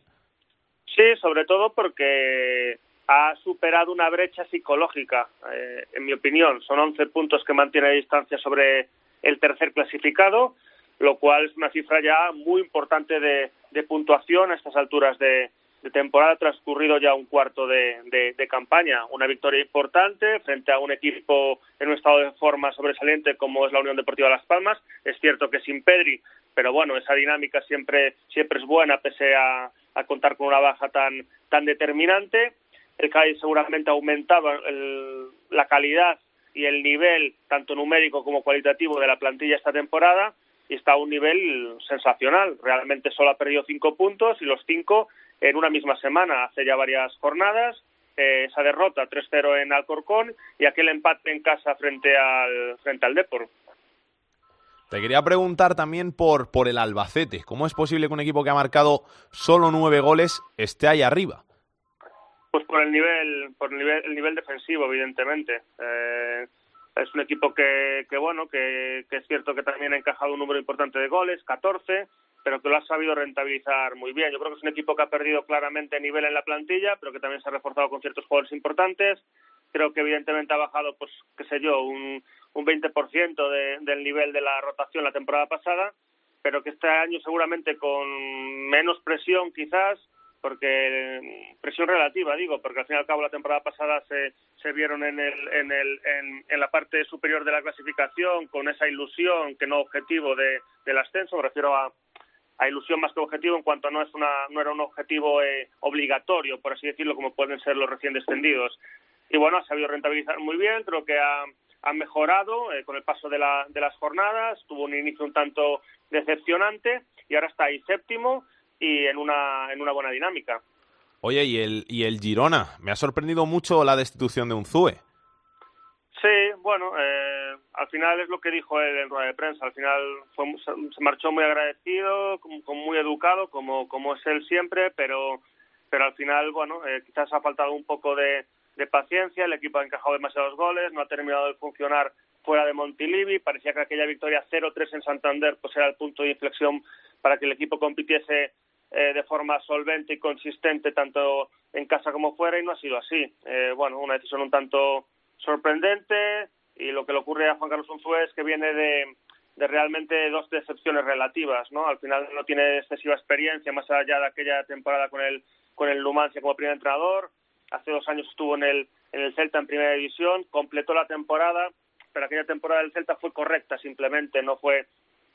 Sí, sobre todo porque ha superado una brecha psicológica, eh, en mi opinión. Son 11 puntos que mantiene a distancia sobre el tercer clasificado, lo cual es una cifra ya muy importante de, de puntuación a estas alturas de, de temporada transcurrido ya un cuarto de, de, campaña. Una victoria importante frente a un equipo en un estado de forma sobresaliente como es la Unión Deportiva Las Palmas. Es cierto que sin Pedri, pero bueno, esa dinámica siempre, siempre es buena pese a, contar con una baja tan, tan determinante. El CAI seguramente ha aumentado la calidad y el nivel, tanto numérico como cualitativo, de la plantilla esta temporada y está a un nivel sensacional. Realmente solo ha perdido cinco puntos y los cinco en una misma semana, hace ya varias jornadas. Eh, esa derrota 3-0 en Alcorcón y aquel empate en casa frente al frente al Depor. Te quería preguntar también por, por el Albacete. ¿Cómo es posible que un equipo que ha marcado solo nueve goles esté ahí arriba? Pues por el nivel, por el nivel, el nivel defensivo, evidentemente. Eh, es un equipo que, que bueno, que, que, es cierto que también ha encajado un número importante de goles, 14, pero que lo ha sabido rentabilizar muy bien. Yo creo que es un equipo que ha perdido claramente nivel en la plantilla, pero que también se ha reforzado con ciertos jugadores importantes. Creo que evidentemente ha bajado, pues, qué sé yo, un, un 20% de, del nivel de la rotación la temporada pasada, pero que este año seguramente con menos presión quizás, porque presión relativa digo, porque al fin y al cabo la temporada pasada se, se vieron en, el, en, el, en, la parte superior de la clasificación con esa ilusión que no objetivo de, del ascenso, me refiero a, a ilusión más que objetivo en cuanto no es una no era un objetivo eh, obligatorio por así decirlo como pueden ser los recién descendidos y bueno ha sabido rentabilizar muy bien creo que ha, ha mejorado eh, con el paso de, la, de las jornadas, tuvo un inicio un tanto decepcionante y ahora está ahí séptimo y en una, en una buena dinámica. Oye, ¿y el, y el Girona? Me ha sorprendido mucho la destitución de Unzue. Sí, bueno, eh, al final es lo que dijo él en rueda de prensa. Al final se marchó muy agradecido, como, muy educado, como, como es él siempre, pero, pero al final, bueno, eh, quizás ha faltado un poco de, de paciencia. El equipo ha encajado demasiados goles, no ha terminado de funcionar fuera de Montilivi. Parecía que aquella victoria 0-3 en Santander pues era el punto de inflexión para que el equipo compitiese eh, de forma solvente y consistente tanto en casa como fuera y no ha sido así. Eh, bueno, una decisión un tanto sorprendente y lo que le ocurre a Juan Carlos Unzué es que viene de, de realmente dos decepciones relativas, ¿no? Al final no tiene excesiva experiencia más allá de aquella temporada con el con el Numancia como primer entrenador. Hace dos años estuvo en el en el Celta en primera división, completó la temporada, pero aquella temporada del Celta fue correcta simplemente, no fue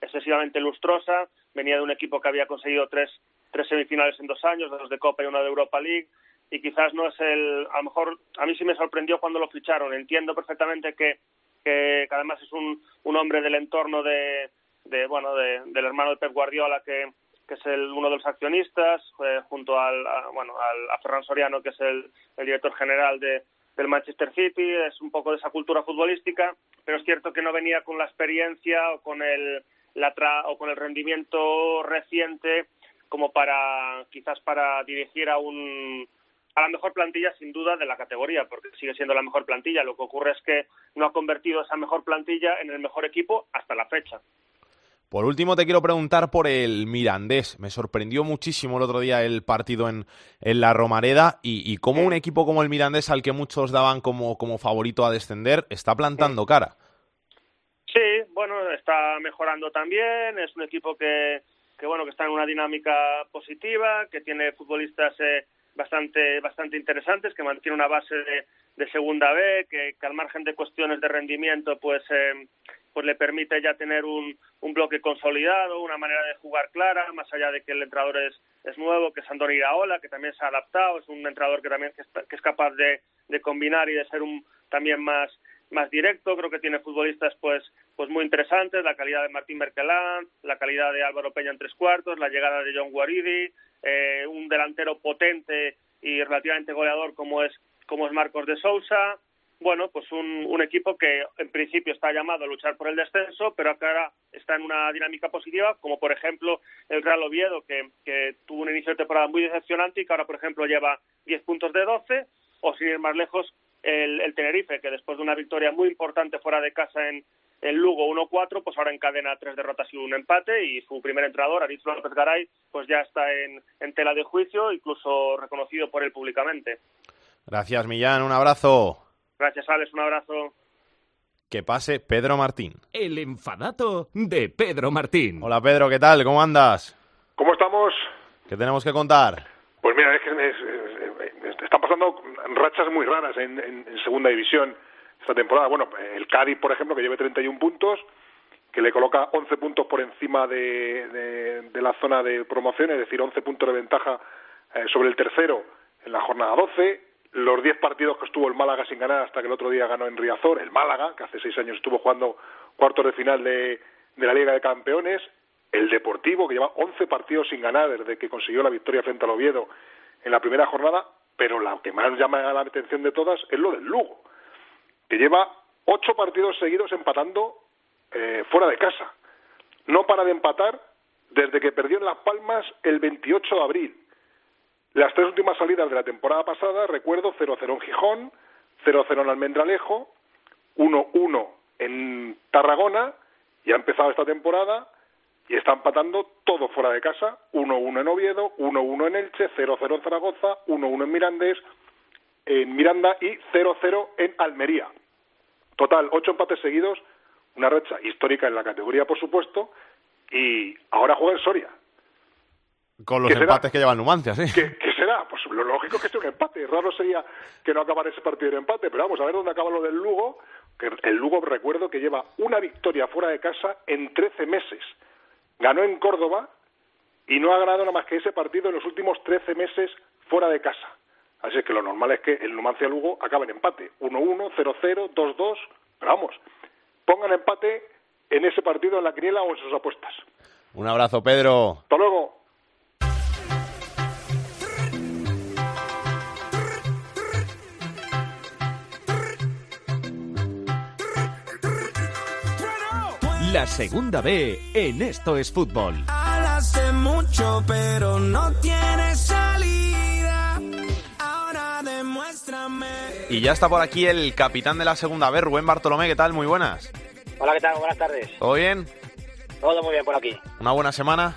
excesivamente lustrosa. Venía de un equipo que había conseguido tres tres semifinales en dos años, dos de Copa y una de Europa League y quizás no es el, a lo mejor a mí sí me sorprendió cuando lo ficharon. Entiendo perfectamente que, que, además es un, un hombre del entorno de, de bueno, de, del hermano de Pep Guardiola que, que es el, uno de los accionistas, eh, junto al, a, bueno, al, a Ferran Soriano, que es el, el director general de, del Manchester City, es un poco de esa cultura futbolística, pero es cierto que no venía con la experiencia o con el, la tra o con el rendimiento reciente como para quizás para dirigir a un a la mejor plantilla sin duda de la categoría, porque sigue siendo la mejor plantilla. Lo que ocurre es que no ha convertido esa mejor plantilla en el mejor equipo hasta la fecha. Por último, te quiero preguntar por el Mirandés. Me sorprendió muchísimo el otro día el partido en, en la Romareda y, y cómo un equipo como el Mirandés, al que muchos daban como, como favorito a descender, está plantando cara. Sí, bueno, está mejorando también. Es un equipo que, que bueno, que está en una dinámica positiva, que tiene futbolistas eh, bastante bastante interesantes, que mantiene una base de, de segunda B, que, que, al margen de cuestiones de rendimiento, pues eh, pues le permite ya tener un, un bloque consolidado, una manera de jugar clara, más allá de que el entrenador es, es nuevo, que es Andoni Iraola, que también se ha adaptado, es un entrenador que también está, que es capaz de, de combinar y de ser un también más más directo, creo que tiene futbolistas pues pues muy interesantes, la calidad de Martín Merkelán, la calidad de Álvaro Peña en tres cuartos, la llegada de John Guaridi, eh, un delantero potente y relativamente goleador como es como es Marcos de Sousa, bueno, pues un, un equipo que en principio está llamado a luchar por el descenso, pero ahora está en una dinámica positiva, como por ejemplo el Real Oviedo, que, que tuvo un inicio de temporada muy decepcionante y que ahora, por ejemplo, lleva 10 puntos de 12, o sin ir más lejos, el, el Tenerife, que después de una victoria muy importante fuera de casa en, en Lugo 1-4, pues ahora encadena tres derrotas y un empate y su primer entrenador, Aritz López Garay, pues ya está en, en tela de juicio, incluso reconocido por él públicamente. Gracias, Millán. Un abrazo. Gracias, Alex. Un abrazo. Que pase Pedro Martín. El enfadato de Pedro Martín. Hola, Pedro. ¿Qué tal? ¿Cómo andas? ¿Cómo estamos? ¿Qué tenemos que contar? Pues mira, es que están pasando rachas muy raras en, en, segunda división esta temporada. Bueno, el Cádiz, por ejemplo, que lleve 31 puntos, que le coloca 11 puntos por encima de, de, de la zona de promoción, es decir, 11 puntos de ventaja eh, sobre el tercero en la jornada 12. Los 10 partidos que estuvo el Málaga sin ganar hasta que el otro día ganó en Riazor, el Málaga, que hace 6 años estuvo jugando cuartos de final de, de la Liga de Campeones. El Deportivo, que lleva 11 partidos sin ganar desde que consiguió la victoria frente al Oviedo en la primera jornada, pero la que más llama la atención de todas es lo del Lugo que lleva ocho partidos seguidos empatando eh, fuera de casa. No para de empatar desde que perdió en Las Palmas el 28 de abril. Las tres últimas salidas de la temporada pasada, recuerdo 0-0 en Gijón, 0-0 en Almendralejo, 1-1 en Tarragona, y ha empezado esta temporada y está empatando todo fuera de casa, 1-1 en Oviedo, 1-1 en Elche, 0-0 en Zaragoza, 1-1 en Mirandés, en Miranda y 0-0 en Almería. Total, ocho empates seguidos, una racha histórica en la categoría, por supuesto, y ahora juega en Soria. Con los empates será? que lleva el Numancia, sí. ¿Qué, ¿Qué, será? Pues lo lógico es que sea un empate. Raro sería que no acabara ese partido de empate, pero vamos a ver dónde acaba lo del Lugo. Que el Lugo, recuerdo que lleva una victoria fuera de casa en 13 meses. Ganó en Córdoba y no ha ganado nada más que ese partido en los últimos 13 meses fuera de casa. Así que lo normal es que el Numancia Lugo acabe en empate. 1-1, 0-0, 2-2 Pero vamos, pongan empate en ese partido en la quiniela o en sus apuestas. Un abrazo, Pedro. Hasta luego. La segunda B en Esto es Fútbol. Hace mucho, pero no tiene salida. Ahora demuéstrame. Y ya está por aquí el capitán de la segunda B, Rubén Bartolomé. ¿Qué tal? Muy buenas. Hola, ¿qué tal? Buenas tardes. ¿Todo bien? Todo muy bien por aquí. ¿Una buena semana?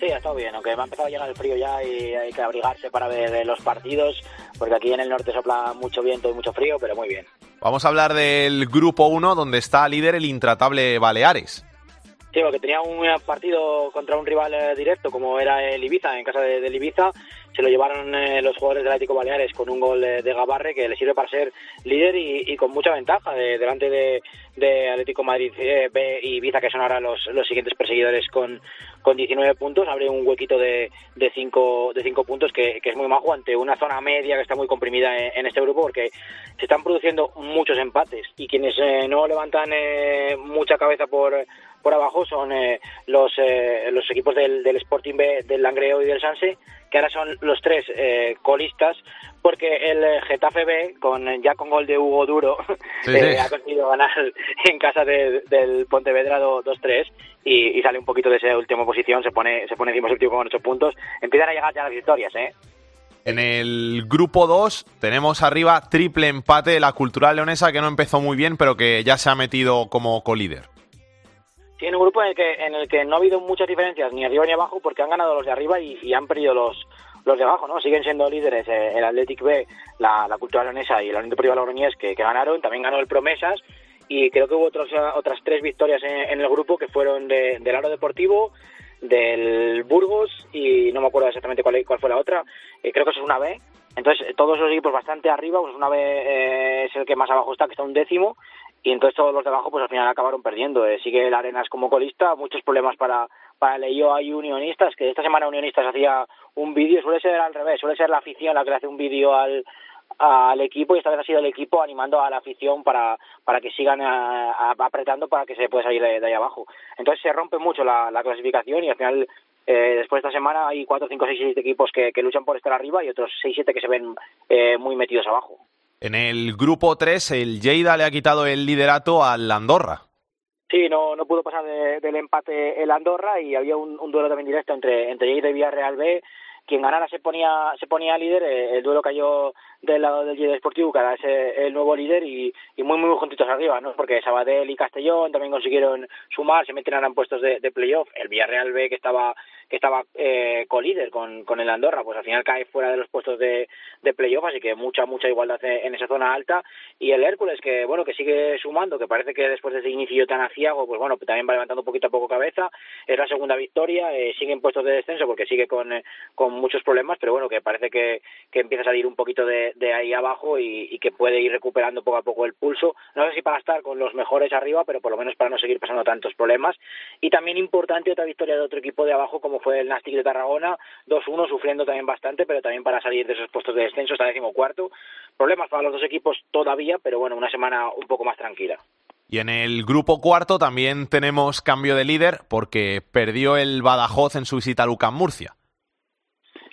Sí, ha estado bien, aunque me ha empezado a llegar el frío ya y hay que abrigarse para ver los partidos, porque aquí en el norte sopla mucho viento y mucho frío, pero muy bien. Vamos a hablar del grupo 1, donde está líder el intratable Baleares. Sí, porque tenía un partido contra un rival eh, directo, como era el Ibiza, en casa de, Ibiza. Se lo llevaron eh, los jugadores del Atlético Baleares con un gol de, de Gabarre que le sirve para ser líder y, y con mucha ventaja de- delante de, de Atlético Madrid eh, B y Ibiza, que son ahora los, los siguientes perseguidores con, con 19 puntos. Abre un huequito de, de, cinco, de cinco puntos que, es muy majo ante una zona media que está muy comprimida en, en este grupo porque se están produciendo muchos empates y quienes eh, no levantan eh, mucha cabeza por por abajo son eh, los eh, los equipos del, del Sporting B, del Langreo y del Sanse, que ahora son los tres eh, colistas, porque el eh, Getafe B, con ya con gol de Hugo Duro, Sí, eh, sí. ha conseguido ganar en casa de- del Pontevedra do- 2-3 y, y sale un poquito de esa última posición, se pone se pone encima séptimo con ocho puntos. Empiezan a llegar ya las victorias, ¿eh? En el grupo 2 tenemos arriba triple empate de la Cultural Leonesa, que no empezó muy bien, pero que ya se ha metido como colíder. Tiene un grupo en el que en el que no ha habido muchas diferencias ni arriba ni abajo porque han ganado los de arriba y, y han perdido los los de abajo, ¿no? Siguen siendo líderes eh, el Athletic B, la, la Cultura Leonesa y el Oriente Deportivo Logroñés que, que ganaron. También ganó el Promesas y creo que hubo otros, otras tres victorias en, en el grupo que fueron de- del Aro Deportivo, del Burgos y no me acuerdo exactamente cuál, cuál fue la otra. Eh, creo que eso es una B. Entonces, eh, todos los equipos bastante arriba, pues una B eh, es el que más abajo está, que está un décimo, y entonces todos los de abajo pues al final acabaron perdiendo. Eh, sigue el Arenas como colista, muchos problemas para para el EIO y Unionistas, que esta semana Unionistas hacía un vídeo, suele ser al revés, suele ser la afición la que le hace un vídeo al al equipo y esta vez ha sido el equipo animando a la afición para, para que sigan a- apretando para que se pueda salir de, ahí abajo. Entonces se rompe mucho la, la clasificación y al final eh, después de esta semana hay 4, 5, 6, 7 equipos que, que luchan por estar arriba y otros 6, 7 que se ven eh, muy metidos abajo. En el grupo 3, el Lleida le ha quitado el liderato al Andorra. Sí, no, no pudo pasar de- del empate el Andorra y había un, un duelo también directo entre, entre Lleida y Villarreal B. Quien ganara se ponía se ponía líder, eh, el duelo cayó del lado del Lleida Deportivo, que ahora el nuevo líder y, y muy muy juntitos arriba, ¿no? Porque Sabadell y Castellón también consiguieron sumar, se meten ahora en puestos de, de playoff. El Villarreal B que estaba que estaba eh, colíder con, con el Andorra, pues al final cae fuera de los puestos de, de playoff, así que mucha mucha igualdad en esa zona alta. Y el Hércules que bueno que sigue sumando, que parece que después de ese inicio tan aciago, pues bueno, también va levantando poquito a poco cabeza. Es la segunda victoria, eh, sigue puestos de descenso porque sigue con, eh, con muchos problemas, pero bueno, que parece que, que empieza a salir un poquito de, ahí abajo y, que puede ir recuperando poco a poco el pulso. No sé si para estar con los mejores arriba, pero por lo menos para no seguir pasando tantos problemas. Y también importante otra victoria de otro equipo de abajo, como fue el Nastic de Tarragona, 2-1, sufriendo también bastante, pero también para salir de esos puestos de descenso, está decimocuarto. Problemas para los dos equipos todavía, pero bueno, una semana un poco más tranquila. Y en el grupo cuarto también tenemos cambio de líder porque perdió el Badajoz en su visita a Lucas Murcia.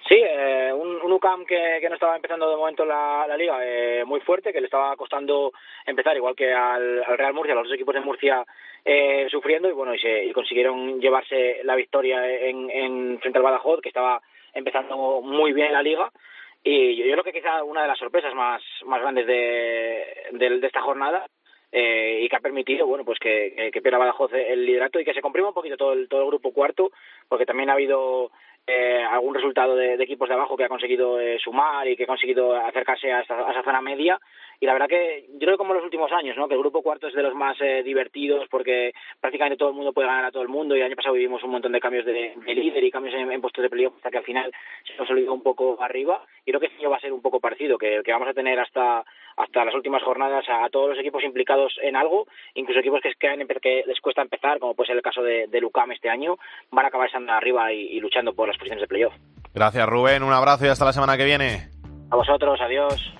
Sí, eh, un, un UCAM que, que no estaba empezando de momento la, la liga eh, muy fuerte, que le estaba costando empezar, igual que al, al Real Murcia, los dos equipos de Murcia eh, sufriendo y bueno, y, se, y consiguieron llevarse la victoria en, en frente al Badajoz, que estaba empezando muy bien la liga. Y yo, yo creo que quizá una de las sorpresas más, más grandes de, de, de esta jornada eh, y que ha permitido bueno pues que, que, que pierda Badajoz el liderato y que se comprima un poquito todo el, todo el grupo cuarto, porque también ha habido eh, algún resultado de, equipos de abajo que ha conseguido eh, sumar y que ha conseguido acercarse a esa zona media. Y la verdad que yo creo que como en los últimos años, ¿no? que el grupo cuarto es de los más eh, divertidos porque prácticamente todo el mundo puede ganar a todo el mundo y el año pasado vivimos un montón de cambios de, de líder y cambios en, en puestos de playoff hasta que al final se consolidó un poco arriba. Y creo que este año va a ser un poco parecido, que, que vamos a tener hasta hasta las últimas jornadas a, a todos los equipos implicados en algo, incluso equipos que les cuesta empezar, como puede ser el caso de, de Lucam este año, van a acabar estando arriba y, y luchando por las posiciones de playoff. Gracias Rubén, un abrazo y hasta la semana que viene. A vosotros, adiós.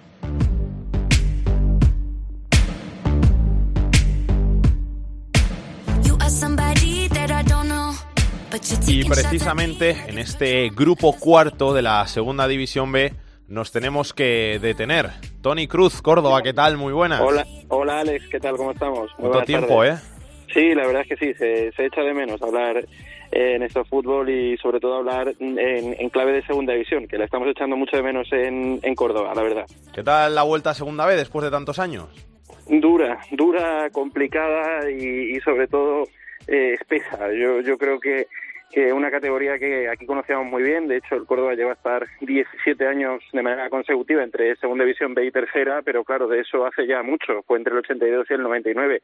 Y precisamente en este grupo cuarto de la segunda división B nos tenemos que detener. Tony Cruz, Córdoba, ¿qué tal? Muy buenas. Hola, hola Alex, ¿qué tal? ¿Cómo estamos? Buenas tiempo, tardes. ¿eh? Sí, la verdad es que sí, se, se echa de menos hablar eh, en esto fútbol y sobre todo hablar en, en clave de segunda división, que la estamos echando mucho de menos en, en Córdoba, la verdad. ¿Qué tal la vuelta a segunda B después de tantos años? Dura, dura, complicada y, y sobre todo eh, espesa. Yo, yo creo que, que una categoría que aquí conocíamos muy bien, de hecho el Córdoba lleva a estar 17 años de manera consecutiva entre segunda división B y tercera, pero claro, de eso hace ya mucho, fue entre el 82 y el 99.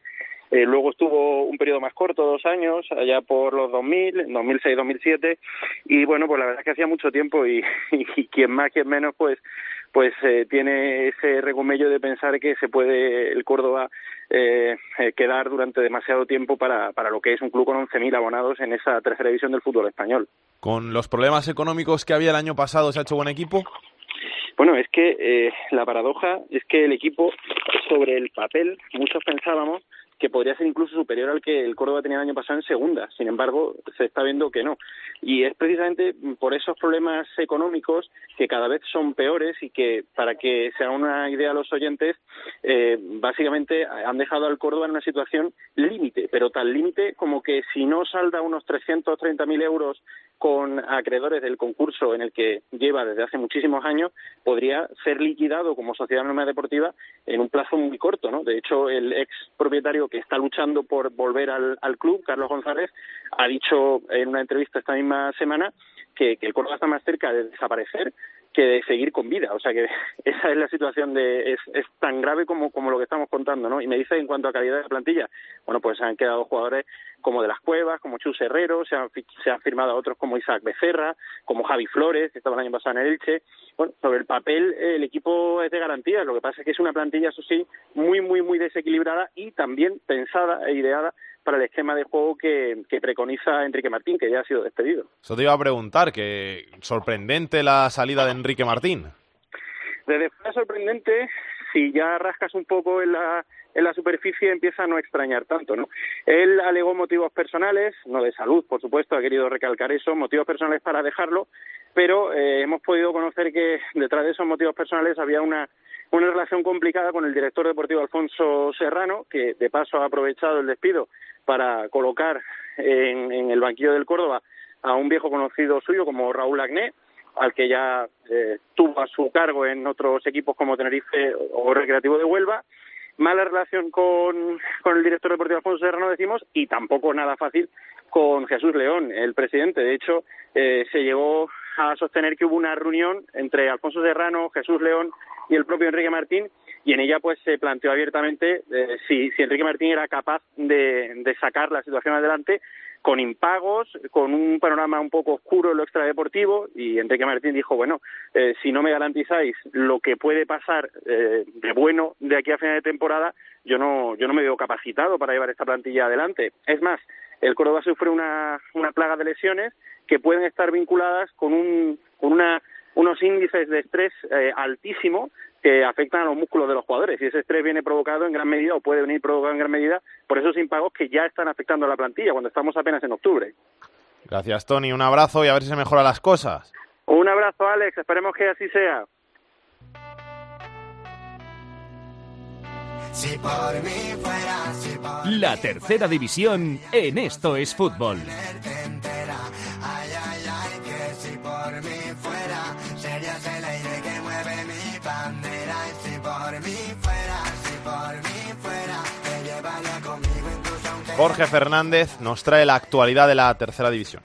Eh, luego estuvo un periodo más corto, dos años, allá por los 2000, 2006-2007, y bueno, pues la verdad es que hacía mucho tiempo y, y quien más, quien menos, pues pues eh, tiene ese regomello de pensar que se puede el Córdoba eh, eh, quedar durante demasiado tiempo para, para lo que es un club con 11.000 abonados en esa tercera división del fútbol español. ¿Con los problemas económicos que había el año pasado se ha hecho buen equipo? Bueno, es que eh, la paradoja es que el equipo, sobre el papel, muchos pensábamos que podría ser incluso superior al que el Córdoba tenía el año pasado en segunda. Sin embargo, se está viendo que no. Y es precisamente por esos problemas económicos que cada vez son peores y que, para que se hagan una idea a los oyentes, eh, básicamente han dejado al Córdoba en una situación límite, pero tan límite como que si no salda unos 330.000 euros con acreedores del concurso en el que lleva desde hace muchísimos años, podría ser liquidado como sociedad anónima deportiva en un plazo muy corto, ¿no? De hecho, el ex propietario que está luchando por volver al, club, Carlos González, ha dicho en una entrevista esta misma semana que, el Córdoba está más cerca de desaparecer que de seguir con vida. O sea que esa es la situación de es, es tan grave como, como lo que estamos contando, ¿no? Y me dice en cuanto a calidad de plantilla, bueno, pues han quedado jugadores como de las Cuevas, como Chus Herrero, se han, se han firmado a otros como Isaac Becerra, como Javi Flores, que estaba el año pasado en el Elche. Bueno, sobre el papel eh, el equipo es de garantía, lo que pasa es que es una plantilla, eso sí, muy, muy, muy desequilibrada y también pensada e ideada para el esquema de juego que, que preconiza Enrique Martín, que ya ha sido despedido. Eso te iba a preguntar, que sorprendente la salida de Enrique Martín. Desde fuera sorprendente, si ya rascas un poco en la, en la superficie empieza a no extrañar tanto, ¿no? Él alegó motivos personales, no de salud, por supuesto, ha querido recalcar eso, motivos personales para dejarlo, pero eh, hemos podido conocer que detrás de esos motivos personales había una una relación complicada con el director deportivo Alfonso Serrano, que de paso ha aprovechado el despido para colocar en, en el banquillo del Córdoba a un viejo conocido suyo como Raúl Agné, al que ya eh, tuvo a su cargo en otros equipos como Tenerife o Recreativo de Huelva. Mala relación con, con el director deportivo Alfonso Serrano, decimos, y tampoco nada fácil con Jesús León, el presidente. De hecho, eh, se llegó a sostener que hubo una reunión entre Alfonso Serrano, Jesús León y el propio Enrique Martín, y en ella pues se planteó abiertamente eh, si, si Enrique Martín era capaz de, de sacar la situación adelante con impagos, con un panorama un poco oscuro en lo extradeportivo, y Enrique Martín dijo, bueno, eh, si no me garantizáis lo que puede pasar eh, de bueno de aquí a final de temporada, yo no, yo no me veo capacitado para llevar esta plantilla adelante. Es más, el Córdoba sufre una, una plaga de lesiones que pueden estar vinculadas con, un, con una, unos índices de estrés eh, altísimos que afectan a los músculos de los jugadores y ese estrés viene provocado en gran medida o puede venir provocado en gran medida por esos impagos que ya están afectando a la plantilla cuando estamos apenas en octubre. Gracias, Tony. Un abrazo y a ver si se mejoran las cosas. Un abrazo, Alex. Esperemos que así sea. Si por mí fuera, si por La tercera división en Esto es Fútbol. Jorge Fernández nos trae la actualidad de la tercera división.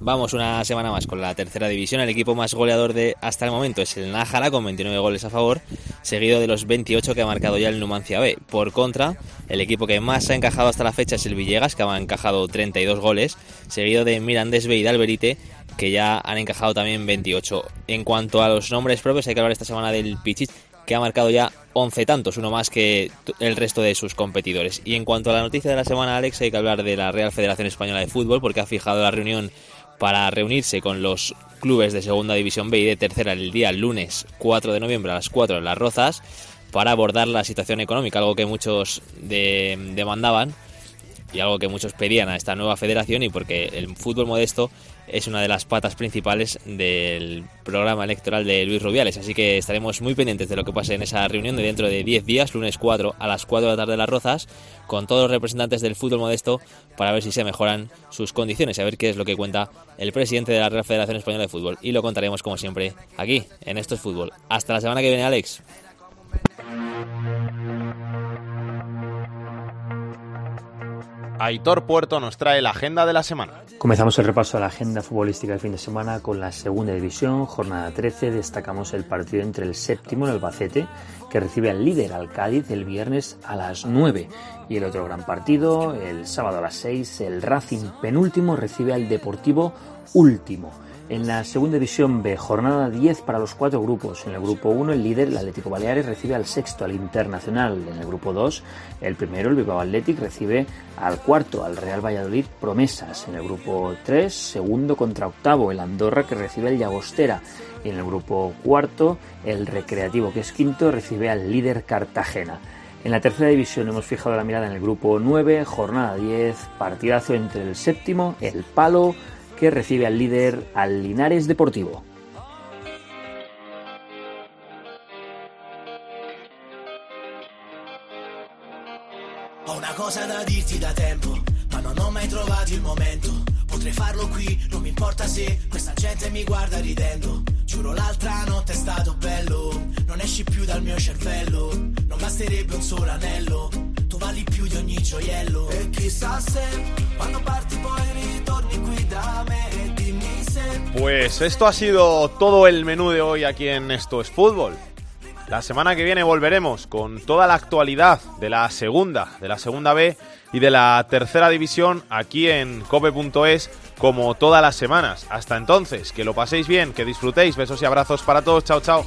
Vamos una semana más con la tercera división. El equipo más goleador de hasta el momento es el Nájara con 29 goles a favor, seguido de los 28 que ha marcado ya el Numancia B. Por contra, el equipo que más ha encajado hasta la fecha es el Villegas, que ha encajado 32 goles, seguido de Mirandés B y de Alberite, que ya han encajado también 28. En cuanto a los nombres propios, hay que hablar esta semana del Pichit, que ha marcado ya 11 tantos, uno más que el resto de sus competidores. Y en cuanto a la noticia de la semana, Alex, hay que hablar de la Real Federación Española de Fútbol, porque ha fijado la reunión para reunirse con los clubes de Segunda División B y de Tercera el día lunes 4 de noviembre a las 4 en Las Rozas para abordar la situación económica, algo que muchos de- demandaban y algo que muchos pedían a esta nueva federación y porque el fútbol modesto es una de las patas principales del programa electoral de Luis Rubiales. Así que estaremos muy pendientes de lo que pase en esa reunión de dentro de 10 días, lunes 4 a las 4 de la tarde de las Rozas, con todos los representantes del fútbol modesto para ver si se mejoran sus condiciones y a ver qué es lo que cuenta el presidente de la Real Federación Española de Fútbol. Y lo contaremos como siempre aquí, en Esto es Fútbol. Hasta la semana que viene, Alex. Aitor Puerto nos trae la agenda de la semana. Comenzamos el repaso a la agenda futbolística del fin de semana con la segunda división, jornada 13. Destacamos el partido entre el séptimo, el Albacete, que recibe al líder, al Cádiz, el viernes a las 9. Y el otro gran partido, el sábado a las 6, el Racing penúltimo recibe al Deportivo último. En la segunda división B, jornada 10 para los cuatro grupos. En el grupo 1, el líder, el Atlético Baleares, recibe al sexto, al Internacional. En el grupo 2, el primero, el Bilbao Athletic, recibe al cuarto, al Real Valladolid Promesas. En el grupo 3, segundo contra octavo, el Andorra, que recibe al Llagostera. En el grupo cuarto, el Recreativo, que es quinto, recibe al líder Cartagena. En la tercera división hemos fijado la mirada en el grupo 9, jornada 10, partidazo entre el séptimo, el Palo, que recibe al líder al Linares Deportivo. Ho una cosa da dirti da tempo, ma non ho mai trovato il momento. Potrei farlo qui, non mi importa se questa gente mi guarda ridendo. Giuro l'altra notte è stato bello, non esci più dal mio cervello. Non basterebbe un solo anello, Pues esto ha sido todo el menú de hoy aquí en Esto es Fútbol. La semana que viene volveremos con toda la actualidad de la segunda, de la segunda B y de la tercera división aquí en cope.es como todas las semanas. Hasta entonces, que lo paséis bien, que disfrutéis. Besos y abrazos para todos. Chao, chao.